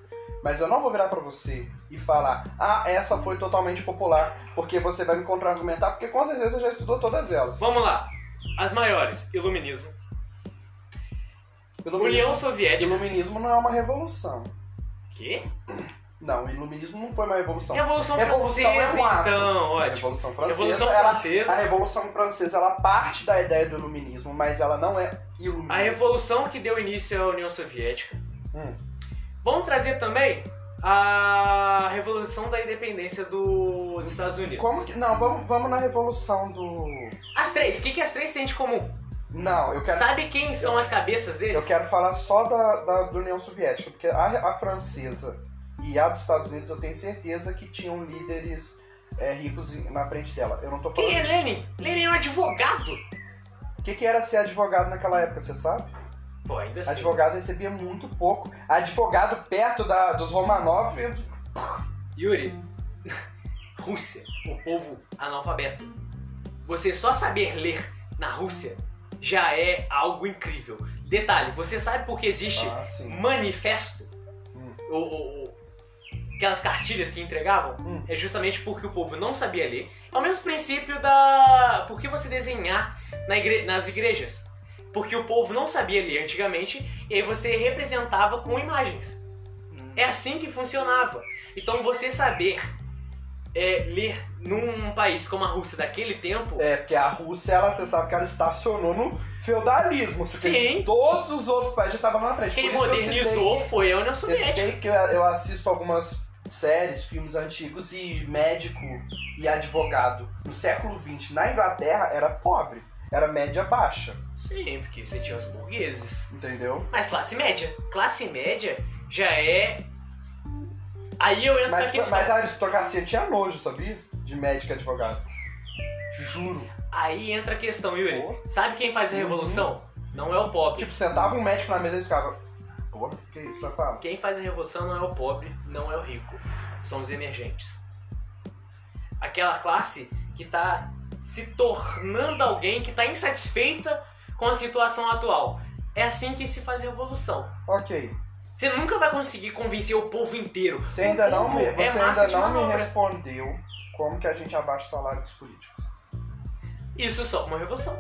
Mas eu não vou virar pra você e falar, ah, essa foi totalmente popular, porque você vai me contra-argumentar, porque com certeza já estudou todas elas. Vamos lá. As maiores. Iluminismo. União Iluminismo, Soviética. iluminismo não é uma revolução. Quê? Não, o iluminismo não foi uma revolução. Revolução, Revolução Francesa, é um ato. então. A Ótimo. Revolução Francesa, Revolução ela- Francesa. a Revolução Francesa, ela parte da ideia do iluminismo, mas ela não é iluminismo. A revolução que deu início à União Soviética. Hum. Vamos trazer também a revolução da independência do- dos Estados Unidos. Como que... Não, vamos, vamos na revolução do... As três. O que, que as três têm de comum? Não, eu quero... Sabe quem são as cabeças deles? Eu quero falar só da, da, da União Soviética, porque a, a francesa e a dos Estados Unidos eu tenho certeza que tinham líderes é, ricos na frente dela. Eu não tô Quem é falando. Lenin? Lenin é um advogado. O que, que era ser advogado naquela época, você sabe? Pô, ainda assim. Advogado recebia muito pouco. Advogado perto da, dos Romanov. eu- Yuri, Rússia, o povo analfabeto. Você só saber ler na Rússia já é algo incrível. Detalhe, você sabe por que existe Ah, manifesto? Hum. Aquelas cartilhas que entregavam? Hum. É justamente porque o povo não sabia ler. É o mesmo princípio da. Por que você desenhar na igre- nas igrejas? Porque o povo não sabia ler antigamente e aí você representava com imagens. É assim que funcionava. Então você saber é, ler num país como a Rússia daquele tempo. É, porque a Rússia, ela, você sabe que ela estacionou no feudalismo. Sim. Todos os outros países já estavam na frente. Quem que eu modernizou citei- foi a União Eu Soviética. sei que eu, eu assisto algumas séries, filmes antigos e médico e advogado no século XX na Inglaterra era pobre, era média baixa, Sim, porque você tinha os burgueses. entendeu? Mas classe média. Classe média já é. Aí eu entro na Mas, questão. mas a aristocracia tinha nojo, sabia? De médico e advogado. Juro. Aí entra a questão, Yuri. Pô. Sabe quem faz a revolução? Não é o pobre. Tipo, sentava um médico na mesa e ficavam. Porra, que isso? Já fala. Quem faz a revolução não é o pobre, não é o rico. São os emergentes. Aquela classe que tá se tornando alguém que tá insatisfeita com a situação atual. É assim que se faz revolução. Ok. Você nunca vai conseguir convencer o povo inteiro. Você ainda o não me, é você massa ainda não me respondeu como que a gente abaixa o salário dos políticos. Isso só uma revolução.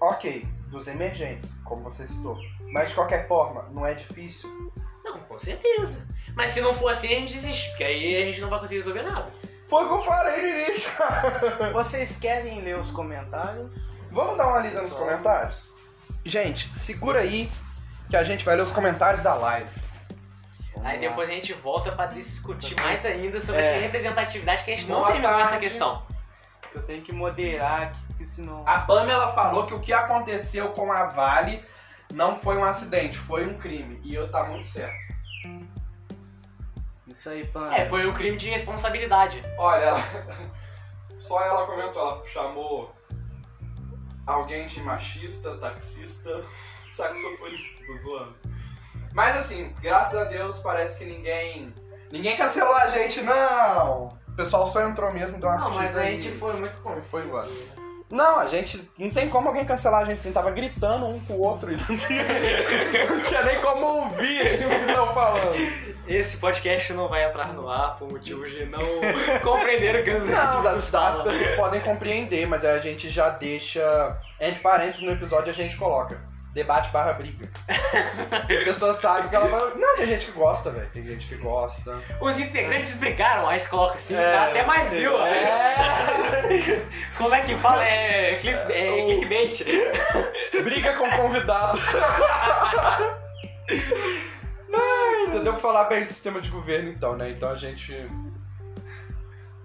Ok, dos emergentes, como você citou. Mas de qualquer forma, não é difícil. Não, com certeza. Mas se não for assim, a gente desiste, porque aí a gente não vai conseguir resolver nada. Foi o que eu falei no início. Vocês querem ler os comentários? Vamos dar uma lida nos comentários? Gente, segura aí que a gente vai ler os comentários da live. Vamos Aí lá. depois a gente volta pra discutir mais ainda sobre É. a representatividade, que a gente não Boa terminou essa questão. Eu tenho que moderar aqui, porque senão. A Pamela falou que o que aconteceu com a Vale não foi um acidente, foi um crime. E eu tá muito certo. Isso aí, Pan. É, foi um crime de responsabilidade. Olha, ela... só ela comentou, ela chamou alguém de machista, taxista, saxofonista, tô zoando. Mas assim, graças a Deus parece que ninguém. Ninguém cancelou a gente, não! O pessoal só entrou mesmo, deu uma Não, mas a aí. gente foi muito confuso. Foi embora. Não, a gente. Não tem como alguém cancelar a gente, a gente tava gritando um com o outro e não tinha, não tinha nem como ouvir o que estavam falando. Esse podcast não vai entrar no ar por motivos de não compreender o que os Não, as, indivíduos as falam. pessoas podem compreender, mas a gente já deixa. Entre parênteses no episódio a gente coloca. Debate barra briga. a pessoa sabe que ela vai. Não, tem gente que gosta, velho. Tem gente que gosta. Os integrantes brigaram, aí você coloca assim, É, dá até mais sim. view. É. Como é que fala? É, click- é clickbait. Briga com convidado. Ainda deu pra falar bem do sistema de governo então, né? Então a gente.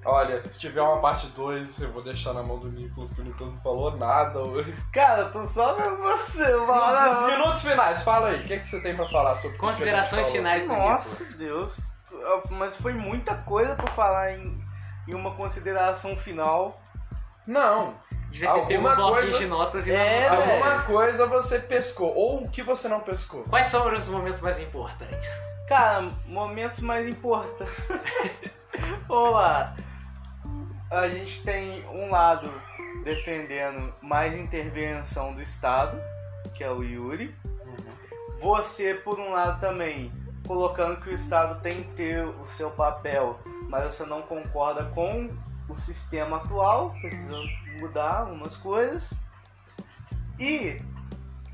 Olha, se tiver uma parte 2, eu vou deixar na mão do Nicolas, que o Nicolas não falou nada hoje. Cara, eu tô só vendo você. Nos, Fala, nos minutos finais, fala aí, o que, que você tem pra falar sobre Considerações finais do Nicolas. Nossa, Deus. Mas foi muita coisa pra falar em, em uma consideração final. Não, Devia ter pego um Alguma bloquinho coisa- de notas e É, não... alguma coisa você pescou, ou o que você não pescou. Quais são os momentos mais importantes? Cara, momentos mais importantes. Olá. A gente tem um lado defendendo mais intervenção do Estado, que é o Yuri. Você, por um lado, também colocando que o Estado tem que ter o seu papel, mas você não concorda com o sistema atual, precisa mudar algumas coisas. E,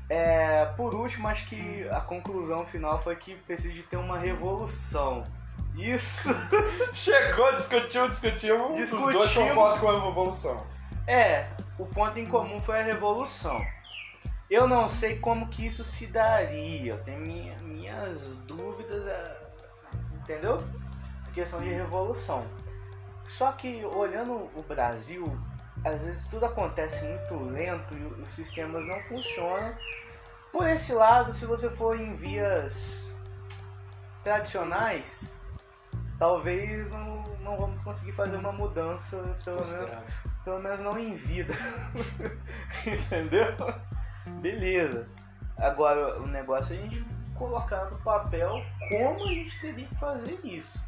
é, por último, acho que a conclusão final foi que precisa de ter uma revolução. Isso Chegou, discutiu, discutiu. Os dois Discutimos. concordam com a evolução. é, o ponto em comum foi a revolução. Eu não sei como que isso se daria, eu tenho minha- minhas dúvidas, é, entendeu? Questão de revolução. Só que olhando o Brasil, às vezes tudo acontece muito lento e os sistemas não funcionam. Por esse lado, se você for em vias tradicionais, talvez não, não vamos conseguir fazer uma mudança, pelo menos pelo menos não em vida. Entendeu? Beleza. Agora o negócio é a gente colocar no papel como a gente teria que fazer isso.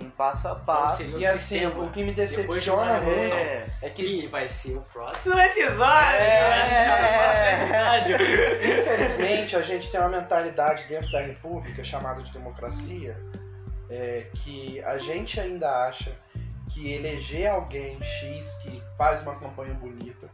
Um passo a passo. seria o E assim, sistema, o que me de decepciona uma muito. É, é que, Que vai ser o próximo episódio! É. Vai ser o próximo episódio! infelizmente, a gente tem uma mentalidade dentro da República chamada de democracia é, que a gente ainda acha que eleger alguém X que faz uma campanha bonita.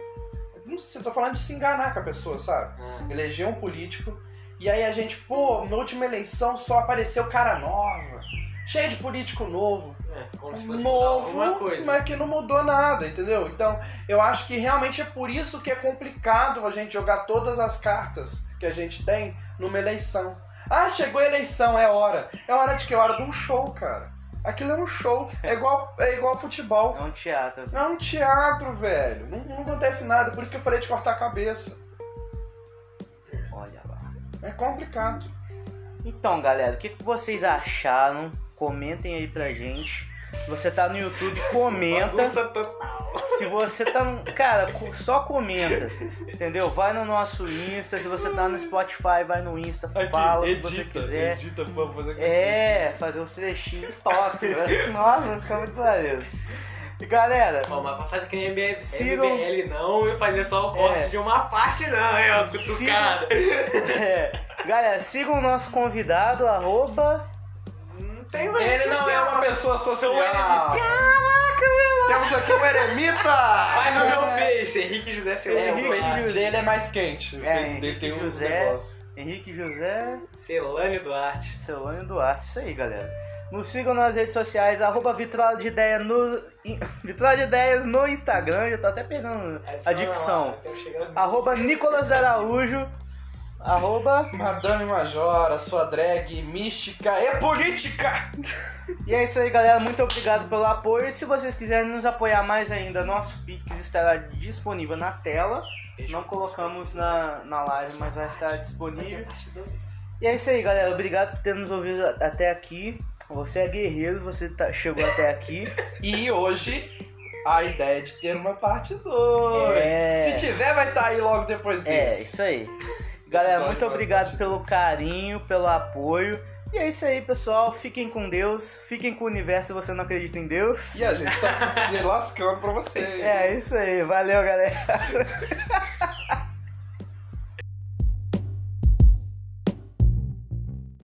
Não sei, eu tô falando de se enganar com a pessoa, sabe? eleger um político e aí a gente, pô, na última eleição só apareceu cara nova, cheio de político novo, É, como se fosse novo, coisa. mas que não mudou nada, entendeu? Então, eu acho que realmente é por isso que é complicado a gente jogar todas as cartas que a gente tem numa eleição. Ah, chegou a eleição, é hora. É hora de que? É hora de um show, cara. Aquilo é um show. É igual, é igual futebol. é um teatro. É um teatro, velho. Não, não acontece nada. Por isso que eu falei de cortar a cabeça. Olha lá. É complicado. Então, galera, o que vocês acharam? Comentem aí pra gente. Se você tá no YouTube, comenta. Se você tá no. Cara, só comenta. Entendeu? Vai no nosso Insta. Se você tá no Spotify, vai no Insta. Fala o que você quiser. edita fazer É, fazer uns trechinhos top. né? Nossa, fica muito maneiro. E galera, Ó, mas pra fazer que nem MBL, Sigam- MBL não e fazer só o corte É. de uma parte não, é ó, cutucada. é, galera, sigam o nosso convidado, arroba. Tem mais Ele não é uma pessoa social. Caraca, meu Temos aqui um eremita! Vai no meu Face, Henrique José Celano. É, o Henrique face José. dele é mais quente. O É, face dele tem Henrique uns José. negócios. Henrique José Celane Duarte. Celone Duarte. Isso aí, galera. Nos sigam nas redes sociais, arroba Vitrola de Ideia no. Vitrola de Ideias no Instagram, já tô até pegando a dicção. Arroba Nicolas Araújo. Arroba. Madame Majora, sua drag mística e política! E é isso aí, galera. Muito obrigado pelo apoio. Se vocês quiserem nos apoiar mais ainda, nosso Pix estará disponível na tela. Não colocamos na, na live, mas vai estar disponível. E é isso aí, galera. Obrigado por ter nos ouvido até aqui. Você é guerreiro, você tá- chegou até aqui. E hoje a ideia de ter uma parte 2. É. Se tiver, vai estar aí logo depois É, desse. isso aí. Galera, muito obrigado pelo carinho, pelo apoio. E é isso aí, pessoal. Fiquem com Deus. Fiquem com o universo se você não acredita em Deus. E a gente tá se lascando pra vocês. É isso aí. Valeu, galera.